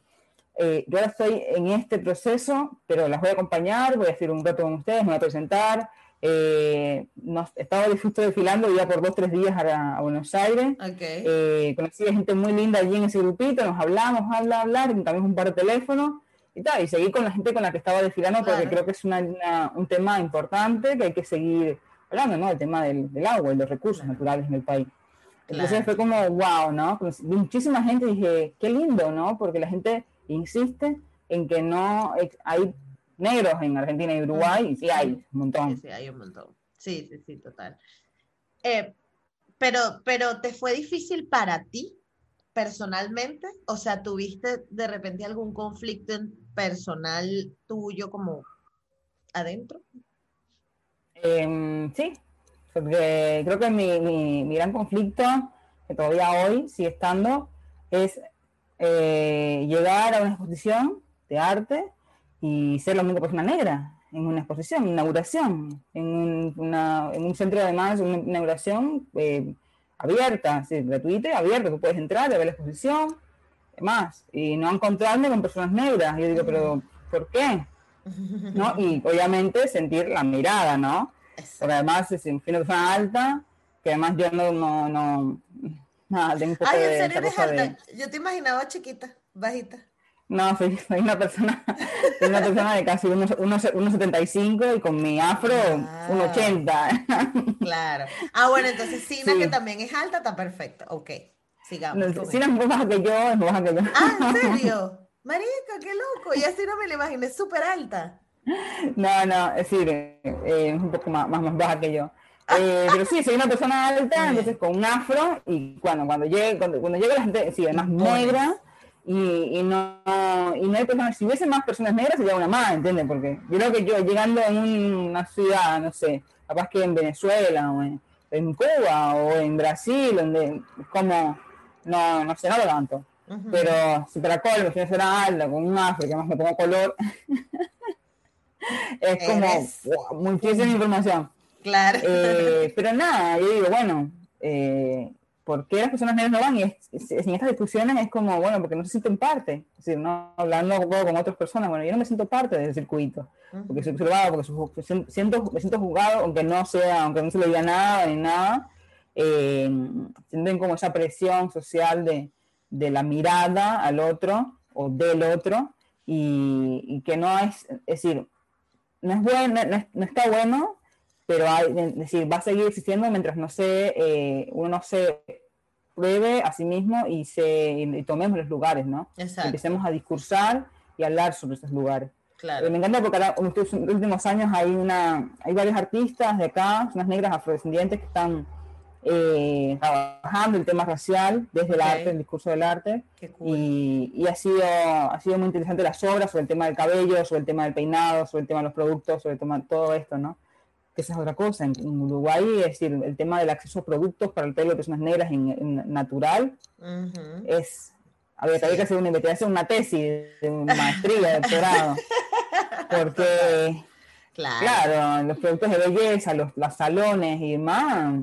Eh, yo ahora estoy en este proceso, pero las voy a acompañar, voy a hacer un rato con ustedes, me voy a presentar. Eh, nos, estaba justo desfilando, iba por dos, tres días a, Buenos Aires. Okay. Eh, conocí a gente muy linda allí en ese grupito, nos hablamos, habla, hablar, también un par de teléfonos y tal, y seguí con la gente con la que estaba desfilando porque creo que es una, un tema importante que hay que seguir hablando, ¿no? El tema del, del agua y los recursos naturales en el país. Entonces fue como, wow, ¿no? muchísima gente dije, qué lindo, ¿no? Porque la gente insiste en que no hay negros en Argentina y Uruguay, sí hay un montón. Sí, sí hay un montón. Sí, sí, sí, total. Eh, pero, pero ¿te fue difícil para ti personalmente? O sea, ¿tuviste de repente algún conflicto personal tuyo como adentro? Em, sí, porque creo que mi, mi, gran conflicto, que todavía hoy sigue estando, es eh, llegar a una exposición de arte y ser la única persona negra en una exposición, inauguración, en un, una, en un centro además, una inauguración eh, abierta, sí, gratuita y abierta, tú puedes entrar a ver la exposición, más, y no encontrarme con personas negras. Yo digo, pero ¿por qué? ¿No? Y obviamente sentir la mirada, ¿no? Porque además es una persona alta, que además yo no, no, no, nada, tengo un poco Ay, ¿en serio eres alta? Yo te imaginaba chiquita, bajita. No, soy, soy, una persona, soy una persona de casi 1,75 unos, y con mi afro ah, 1,80. Claro. Ah, bueno, entonces Sina, que también es alta, está perfecto. Ok, sigamos. No, Sina es más baja que yo, es más baja que yo. Ah, ¿en serio? Marica, qué loco. Y así no me la imaginé, súper alta. No, no, es decir, eh, es un poco más, más, más baja que yo. Eh, pero sí, soy una persona alta, entonces con un afro, y cuando, cuando, llegue, cuando, cuando llega la gente, sí, además negra, y, y, no, y no hay personas, si hubiese más personas negras sería una más, ¿entiendes? Porque yo creo que yo llegando en una ciudad, no sé, capaz que en Venezuela o en, Cuba o en Brasil, donde como, no, no sé, no lo tanto. Pero si para colmo, si no alta, con un afro, que más me pongo color, es como muchísima información. Claro. Eh, pero nada, yo digo, bueno, eh, ¿por qué las personas negras no van? Y en estas discusiones es como, bueno, porque no se sienten parte. Es decir, no hablando con otras personas, bueno, yo no me siento parte del circuito, porque soy observado, porque siento, me siento juzgado, aunque no sea, aunque no se le diga nada ni nada, eh, sienten como esa presión social de, de, la mirada al otro o del otro, y, que no es, es decir, no es bueno, no, no está bueno pero hay, es decir, va a seguir existiendo mientras no se, eh, uno se pruebe a sí mismo y, se, y tomemos los lugares, ¿no? Empecemos a discursar y hablar sobre esos lugares. Claro. me encanta porque ahora, en los últimos años hay, una, hay varios artistas de acá, unas negras afrodescendientes que están eh, trabajando el tema racial desde el arte, el discurso del arte. y, y, ha, sido, ha sido muy interesante las obras sobre el tema del cabello, sobre el tema del peinado, sobre el tema de los productos, sobre todo esto, ¿no? Que esa es otra cosa. En, Uruguay, es decir, el tema del acceso a productos para el pelo de personas negras en, natural es. Había, que hacer una investigación, una tesis de maestría, de doctorado. Porque, claro. los productos de belleza, los, salones y demás,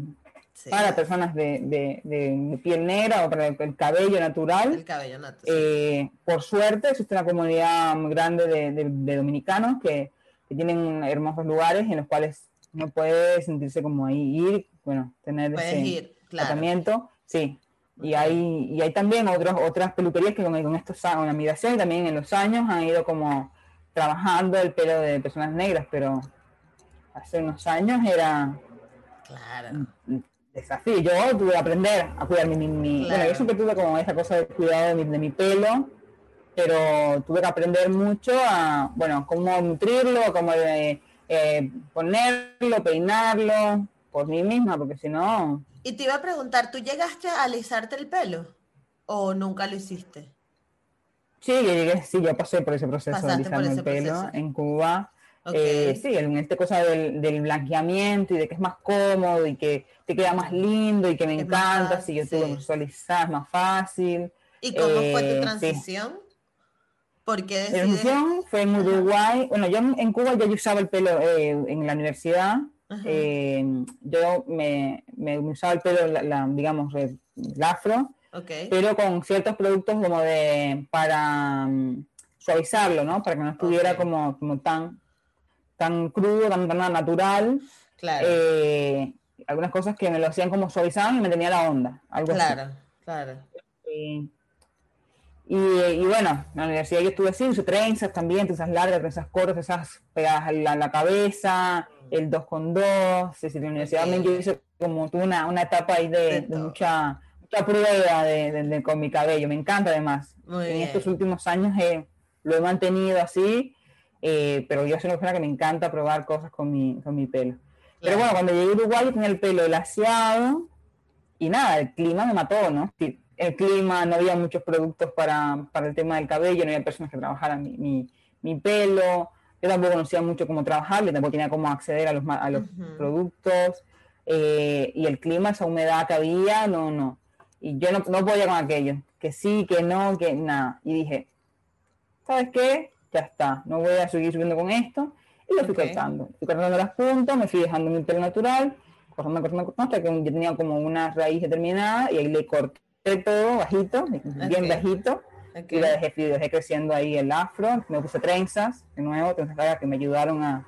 para personas de, de, piel negra o para el, cabello natural. El cabello natural. Eh, por suerte, existe una comunidad muy grande de, dominicanos que, que, tienen hermosos lugares en los cuales no puede sentirse como ahí, ir, bueno, tener ese tratamiento, sí. Y hay, y hay también otros, otras peluquerías que con, con estos una migración y también en los años han ido como trabajando el pelo de personas negras, pero hace unos años era claro. un desafío. Yo tuve que aprender a cuidar mi, mi, bueno, yo siempre tuve como esa cosa de cuidado de mi, de mi pelo, pero tuve que aprender mucho a, bueno, cómo nutrirlo, cómo de, eh, ponerlo, peinarlo por mí misma, porque si no... Y te iba a preguntar, ¿tú llegaste a alisarte el pelo o nunca lo hiciste? Sí, yo llegué, sí, yo pasé por ese proceso de alisarme el pelo en Cuba. Eh, sí, en esta cosa del, del, blanqueamiento y de que es más cómodo y que te queda más lindo y que me encanta, si yo tuve que visualizar, más fácil. ¿Y cómo fue tu eh, transición? ¿Por La transición fue en Uruguay. Bueno, yo en Cuba ya yo usaba el pelo eh, en la universidad. yo me, me, usaba el pelo, la, digamos, el afro, pero con ciertos productos como de para um, suavizarlo, ¿no? Para que no estuviera como, como tan tan crudo, tan, tan natural. Claro. Eh, algunas cosas que me lo hacían como suavizaban y me tenía la onda. Algo claro, así. claro. Eh, y, y, bueno, en la universidad yo estuve así, usé trenzas también, trenzas largas, trenzas cortas, esas pegadas a la, cabeza, el 2 con 2 Es decir, en la universidad también yo hice como tuve una, una etapa ahí de, mucha, mucha prueba de, con mi cabello. Me encanta además. en estos últimos años lo he mantenido así eh, pero yo soy una persona que me encanta probar cosas con mi, con mi pelo. Pero bueno, cuando llegué a Uruguay yo tenía el pelo glaciado y nada, el clima me mató, ¿no? El clima, no había muchos productos para, para el tema del cabello, no había personas que trabajaran mi, mi, mi, pelo, yo tampoco conocía mucho cómo trabajarlo, tampoco tenía cómo acceder a los, a los productos, eh, y el clima, esa humedad que había, no, no. Y yo no, no podía con aquello, que sí, que no, que nada. Y dije, ¿sabes qué? ya está, no voy a seguir subiendo con esto. Y lo fui cortando. Fui cortando las puntas, me fui dejando mi pelo natural, cortando, cortando, cortando, hasta que yo tenía como una raíz determinada y ahí le corté todo bajito, bien bajito. Y la dejé, dejé creciendo ahí el afro, me puse trenzas, de nuevo, trenzas que me ayudaron a,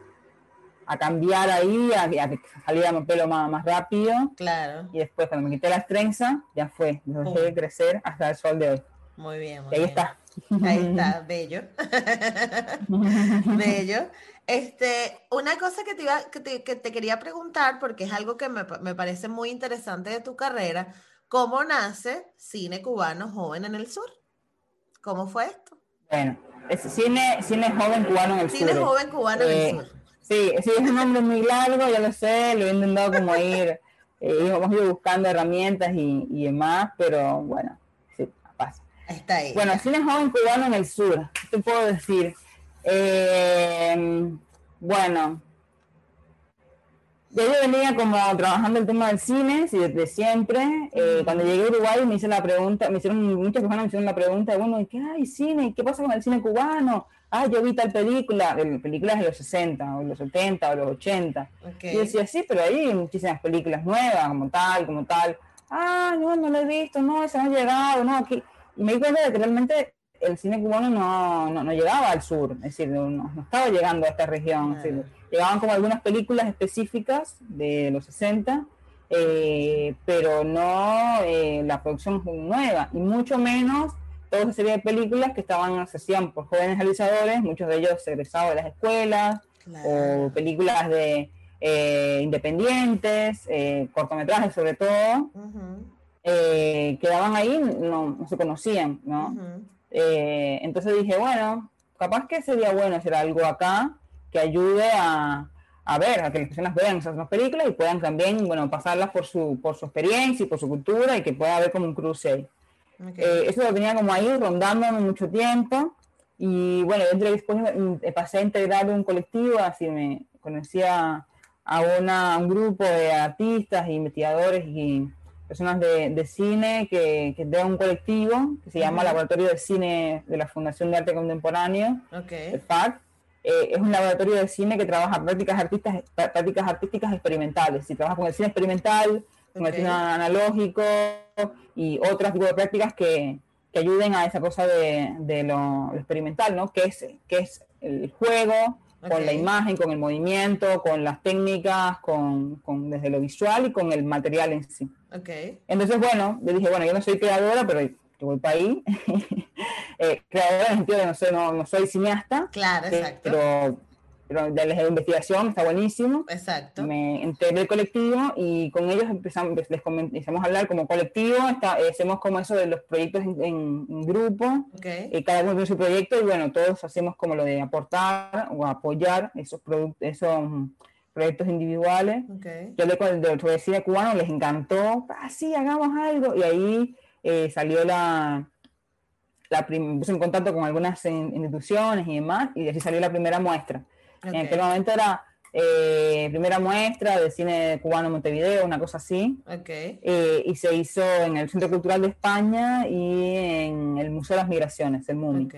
a cambiar ahí, a, que saliera mi pelo más, más, rápido. Claro. Y después cuando me quité las trenzas, ya fue, dejé crecer hasta el sol de hoy. Muy bien. y ahí está. Ahí está, bello. bello. Este, una cosa que te, iba, que te, que te, quería preguntar, porque es algo que me, me, parece muy interesante de tu carrera, ¿cómo nace Cine Cubano Joven en el Sur? ¿Cómo fue esto? Bueno, es cine, cine joven cubano en el sur. Cine joven cubano en el eh, sur. Sí, sí, es un nombre muy largo, ya lo sé, lo he intentado como ir, eh, hemos ido buscando herramientas y, y demás, pero bueno, Está ahí. Bueno, cine joven cubano en el sur, ¿qué te puedo decir? Eh, bueno, yo venía como trabajando el tema del cine desde siempre. Eh, cuando llegué a Uruguay me hice la pregunta, me hicieron muchas personas me hicieron la pregunta, bueno, ¿qué hay cine? ¿Qué pasa con el cine cubano? Ah, yo vi tal película, películas de los 60 o los 70 o los 80. Y yo decía, sí, pero hay muchísimas películas nuevas, como tal, como tal. Ah, no, no lo he visto, no, se han llegado, no, aquí. Y me di cuenta de que realmente el cine cubano no, no, llegaba al sur, es decir, no, estaba llegando a esta región. Llegaban como algunas películas específicas de los 60, eh, pero no eh, la producción nueva, y mucho menos toda esa serie de películas que estaban, se hacían por jóvenes realizadores, muchos de ellos egresados de las escuelas, o películas de eh, independientes, cortometrajes sobre todo. Quedaban ahí, no, no, se conocían, ¿no? Entonces dije, bueno, capaz que sería bueno hacer algo acá que ayude a, a ver, a que las personas vean esas dos películas y puedan también, bueno, pasarlas por su, por su experiencia y por su cultura y que pueda haber como un cruce ahí. Eh, eso lo tenía como ahí rondándome mucho tiempo y bueno, yo después pasé a integrar un colectivo, así me conocía a, una, a un grupo de artistas investigadores y personas de, cine que, que de un colectivo que se llama Laboratorio de Cine de la Fundación de Arte Contemporáneo, el FAC. Eh, es un laboratorio de cine que trabaja prácticas, artistas, prácticas artísticas experimentales. Si trabaja con el cine experimental, con el cine analógico y otras tipo de prácticas que, que, ayuden a esa cosa de, de lo, experimental, ¿no? Que es, que es el juego, con la imagen, con el movimiento, con las técnicas, con, con, desde lo visual y con el material en sí. Okay. Entonces, bueno, yo dije, bueno, yo no soy creadora, pero ahí. eh, creadora en el sentido de no, sé, no, no soy cineasta. Claro, exacto. Pero pero de la investigación está buenísimo. Exacto. Me enteré del colectivo y con ellos empezamos, les a hablar como colectivo, está, eh, hacemos como eso de los proyectos en, grupo, Okay. y cada uno tiene su proyecto y bueno, todos hacemos como lo de aportar o apoyar esos, productos esos proyectos individuales. Okay. Yo le con el de Travesía Cubano, les encantó, ah, sí, hagamos algo, y ahí eh, salió la, la puse en contacto con algunas in- instituciones y demás, y así salió la primera muestra. En Ok. aquel momento era eh, primera muestra de cine cubano en Montevideo, una cosa así, Ok. eh, y se hizo en el Centro Cultural de España y en el Museo de las Migraciones, el MUMI. Ok.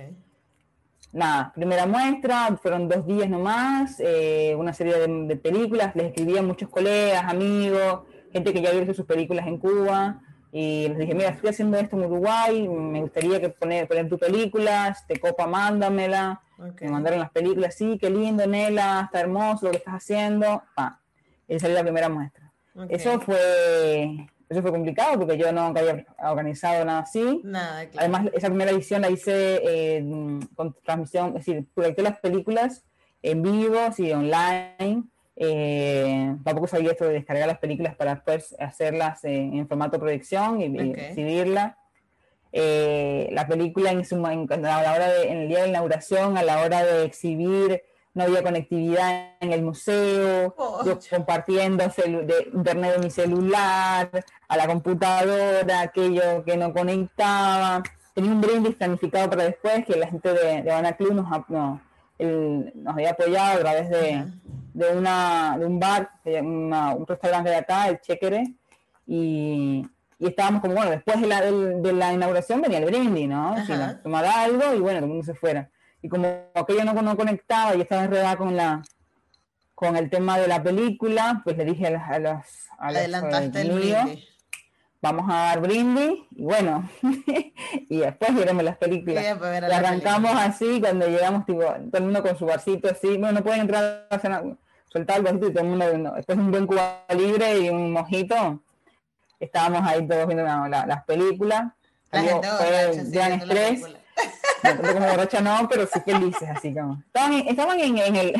Nada, primera muestra, fueron dos días nomás, eh, una serie de, de películas, les escribí a muchos colegas, amigos, gente que ya había visto sus películas en Cuba, y les dije, mira, estoy haciendo esto en Uruguay, me gustaría que poner, poner tu película, te copa, mándamela. Ok. Me mandaron las películas, sí, qué lindo, Nela, está hermoso lo que estás haciendo. Pa. Y salió la primera muestra. Ok. Eso fue eso fue complicado porque yo nunca había organizado nada así. Nada, claro. Además, esa primera edición la hice eh, con transmisión, es decir, proyecté las películas en vivo, sí, online. Eh, tampoco sabía esto de descargar las películas para después hacerlas en, en formato proyección y, y Ok. exhibirla. Eh, la película en, su, en, a la hora de, en el día de inauguración, a la hora de exhibir, no había conectividad en el museo, yo Pocha. compartiendo de internet de mi celular, a la computadora, aquello que no conectaba. Tenía un brindis planificado para después, que la gente de, de Club nos, no, el- nos había apoyado a través de, de, una, de un bar, una- un restaurante de acá, el Chequere, y, y estábamos como, bueno, después de la, de la inauguración venía el brindis, ¿no? Si algo y bueno, todo el mundo se fuera. Y como aquello no, no conectaba y estaba enredada con la con el tema de la película, pues le dije a los, a los, Adelantaste eh, el brindis. Vamos a dar brindis y bueno, y después veremos las Sí, películas. Y la arrancamos película. así, cuando llegamos, tipo, todo el mundo con su barcito así, bueno, no pueden entrar a cenar, soltar el barcito y todo el mundo, no, después de un buen Cuba libre y un mojito, estábamos ahí todos viendo la- la- las películas. La Salió- gente fue un sí, gran estrés, no como borracha no, pero sí felices, así como. Estaban, en- estaban en, en el,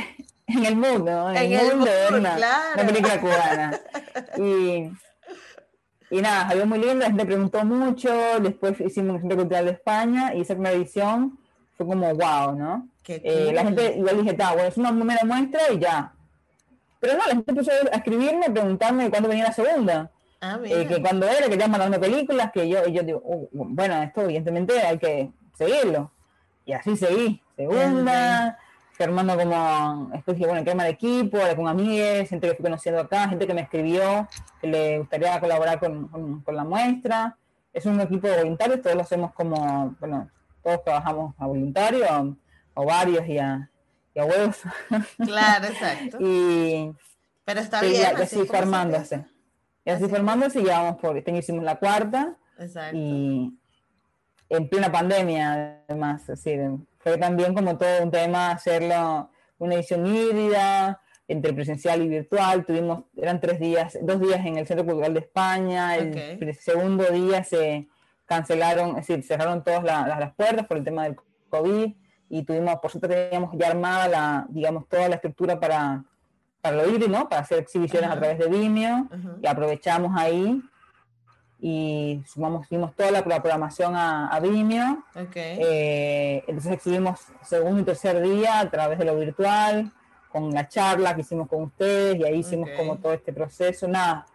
en el mood, ¿no? En el mood de ver mood, una, claro. una película cubana. Y, y nada, salió muy lindo, la gente preguntó mucho, después hicimos el Centro Cultural de España y esa primera edición fue como wow, ¿no? Eh, la gente, igual dije, está, bueno, es una primera muestra y ya. Pero no, la gente empezó a escribirme, preguntarme cuándo venía la segunda Ah, eh, que cuando era, que ya mandando películas, que yo, y yo digo, "Uh, bueno, esto evidentemente hay que seguirlo. Y así seguí. Segunda, formando como especie de bueno, tema de equipo, hablé con amigos, gente que fui conociendo acá, gente que me escribió, que le gustaría colaborar con, con- con la muestra. Es un equipo de voluntarios, todos lo hacemos como, bueno, todos trabajamos a voluntarios, a, a varios y a, y a huevos. Claro, exacto. y, Pero está bien. ya, así formándose. Y así Así. formándose, y llevamos por, este hicimos la cuarta, Exacto. y en plena pandemia, además, es decir, fue también como todo un tema hacerlo una edición híbrida, entre presencial y virtual, tuvimos, eran tres días, dos días en el Centro Cultural de España, el Ok. el segundo día se cancelaron, es decir, cerraron todas la- las, las puertas por el tema del COVID, y tuvimos, por suerte teníamos ya armada la, digamos, toda la estructura para, para lo híbrido, ¿no? Para hacer exhibiciones Ajá. a través de Vimeo, Ujú. y aprovechamos ahí y sumamos, subimos toda la, la programación a, a Vimeo. Ok. Eh, entonces exhibimos segundo y tercer día a través de lo virtual, con la charla que hicimos con ustedes y ahí hicimos Ok. como todo este proceso. Nada.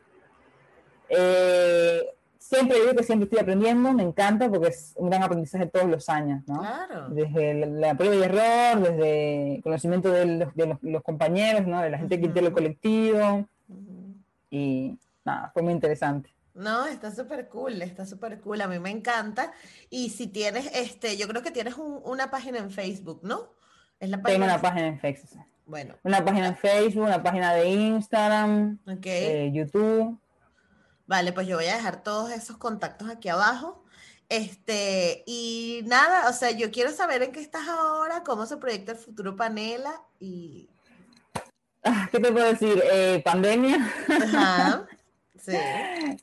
Eh, siempre digo que siempre estoy aprendiendo, me encanta porque es un gran aprendizaje todos los años, ¿no? Claro. Desde la, la prueba y error, desde el conocimiento de los, de los- los compañeros, ¿no? De la gente que Ujú. tiene el colectivo Ujú. y nada, fue muy interesante. No, está súper cool, está súper cool, a mí me encanta. Y si tienes, este, yo creo que tienes un- una página en Facebook, ¿no? Es la Tengo página. una página en Facebook. Bueno, Una página en Facebook, una página de Instagram, eh, YouTube. Vale, pues yo voy a dejar todos esos contactos aquí abajo. Este, y nada, o sea, yo quiero saber en qué estás ahora, cómo se proyecta el futuro Panela y... Ah, ¿Qué te puedo decir? Eh, pandemia. Ajá, sí,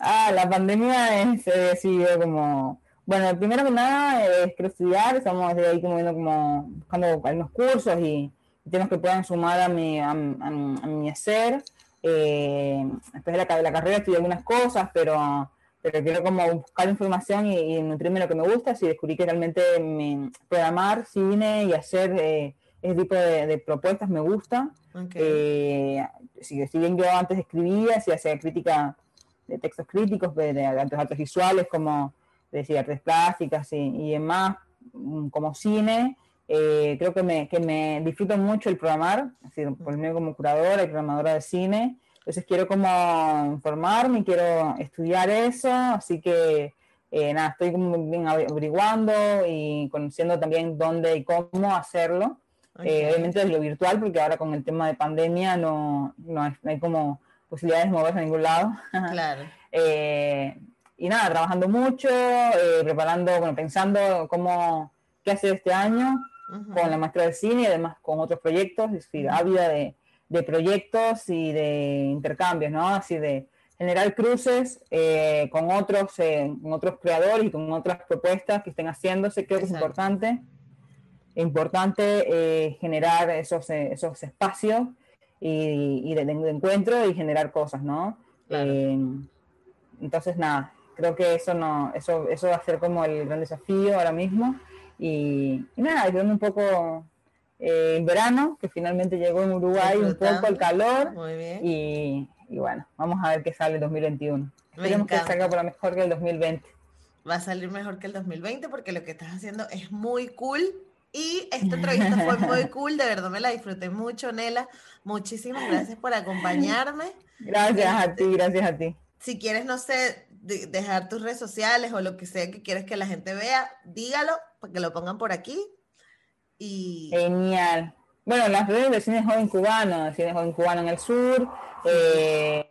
Ah, la pandemia es, eh, sí, yo como... Bueno, primero que nada, eh, quiero estudiar, estamos de ahí como viendo como, buscando algunos cursos y temas que puedan sumar a mi, a, mi hacer. Eh, después de la, la, carrera estudié algunas cosas, pero, pero quiero como buscar información y, nutrirme de lo que me gusta. Si descubrí que realmente me, programar cine y hacer eh, ese tipo de, propuestas me gusta. Eh, si, bien yo antes escribía, si hacía crítica de textos críticos, de, de, artes visuales como decía, artes plásticas y, y demás, mm, como cine, eh, creo que me, que me disfruto mucho el programar, así, por medio como curadora y programadora de cine. Entonces quiero como informarme, quiero estudiar eso, así que eh, nada, estoy como bien averiguando y conociendo también dónde y cómo hacerlo. Eh, obviamente desde lo virtual, porque ahora con el tema de pandemia no, no, hay, no hay como posibilidades de moverse a ningún lado. Claro. y nada, trabajando mucho, preparando, bueno, pensando cómo, qué hacer este año con la maestra de cine y además con otros proyectos, es decir, ávida de, de, proyectos y de intercambios, ¿no? Así de generar cruces eh, con, otros, eh, con otros creadores y con otras propuestas que estén haciéndose, creo que es importante. Importante eh, generar esos, esos espacios y, y de, encuentro y generar cosas, ¿no? entonces, nada, creo que eso, no, eso, eso va a ser como el gran desafío ahora mismo. Y, nada, viendo un poco eh, el verano, que finalmente llegó en Uruguay, un poco el calor. Y, bueno, vamos a ver qué sale el 2021. Esperemos que salga por lo mejor que el 2020. Va a salir mejor que el 2020 porque lo que estás haciendo es muy cool. Y esta entrevista fue muy cool, de verdad me la disfruté mucho, Nela. Muchísimas gracias por acompañarme. Gracias a ti, gracias a ti. Si quieres, no sé, dejar tus redes sociales o lo que sea que quieres que la gente vea, dígalo para que lo pongan por aquí. Y... Genial. Bueno, las redes de Cine Joven Cubano, Cine Joven Cubano en el sur. Eh,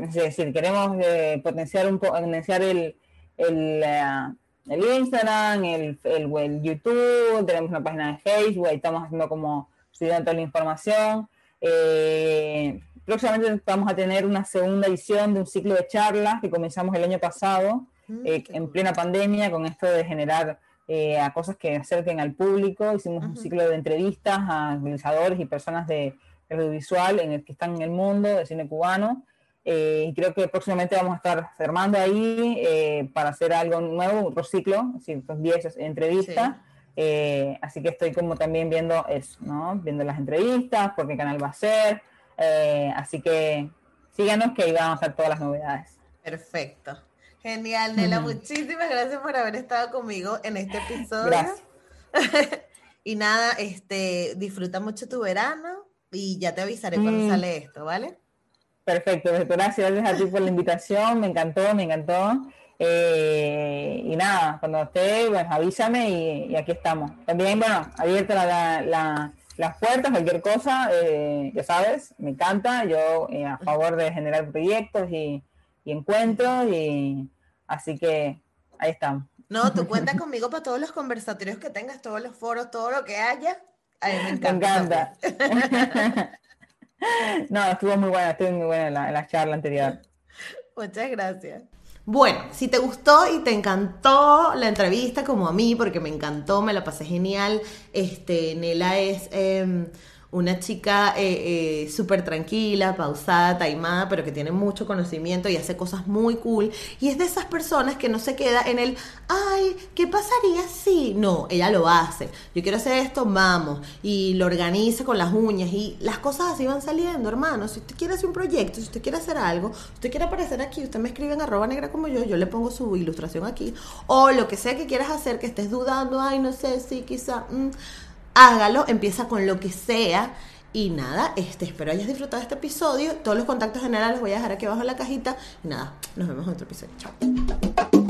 es decir, queremos eh, potenciar un potenciar el, el, eh, el Instagram, el, el, YouTube, tenemos una página de Facebook, ahí estamos haciendo como subiendo toda la información. Eh, Próximamente vamos a tener una segunda edición de un ciclo de charlas que comenzamos el año pasado, mm, eh, en plena pandemia, con esto de generar eh, a cosas que acerquen al público. Hicimos un ciclo de entrevistas a realizadores y personas de audiovisual en el que están en el mundo de cine cubano. Eh, y creo que próximamente vamos a estar armando ahí para hacer algo nuevo, otro ciclo, así, 10 entrevistas. así que estoy como también viendo eso, ¿no? Viendo las entrevistas, por qué canal va a ser, eh, así que síganos que ahí vamos a hacer todas las novedades. Perfecto. Genial, Nela. Muchísimas gracias por haber estado conmigo en este episodio. Gracias. y nada, este, disfruta mucho tu verano y ya te avisaré cuando mm. sale esto, ¿vale? Perfecto, gracias, gracias a ti por la invitación, me encantó, me encantó. Eh, y nada, cuando esté, pues avísame y, aquí estamos. También, bueno, abierta la las puertas, cualquier cosa, eh, ya sabes, me encanta. Yo eh, a favor de generar proyectos y, encuentros, y así que ahí estamos. No, tú cuentas conmigo para todos los conversatorios que tengas, todos los foros, todo lo que haya. A mí me encanta. Me encanta. no, estuvo muy buena, estuvo muy buena la, la charla anterior. Muchas gracias. Bueno, si te gustó y te encantó la entrevista como a mí, porque me encantó, me la pasé genial, este, Nela es... Em, una chica eh, eh, súper tranquila, pausada, taimada, pero que tiene mucho conocimiento y hace cosas muy cool. Y es de esas personas que no se queda en el, ay, ¿qué pasaría si? No, ella lo hace. Yo quiero hacer esto, vamos. Y lo organiza con las uñas y las cosas así van saliendo, hermano. Si usted quiere hacer un proyecto, si usted quiere hacer algo, si usted quiere aparecer aquí, usted me escribe en arroba negra como yo, yo le pongo su ilustración aquí. O lo que sea que quieras hacer, que estés dudando, ay, no sé, si quizá... Mm, hágalo, empieza con lo que sea. Y nada, este, espero hayas disfrutado este episodio. Todos los contactos generales los voy a dejar aquí abajo en la cajita. Y nada, nos vemos en otro episodio. Chao.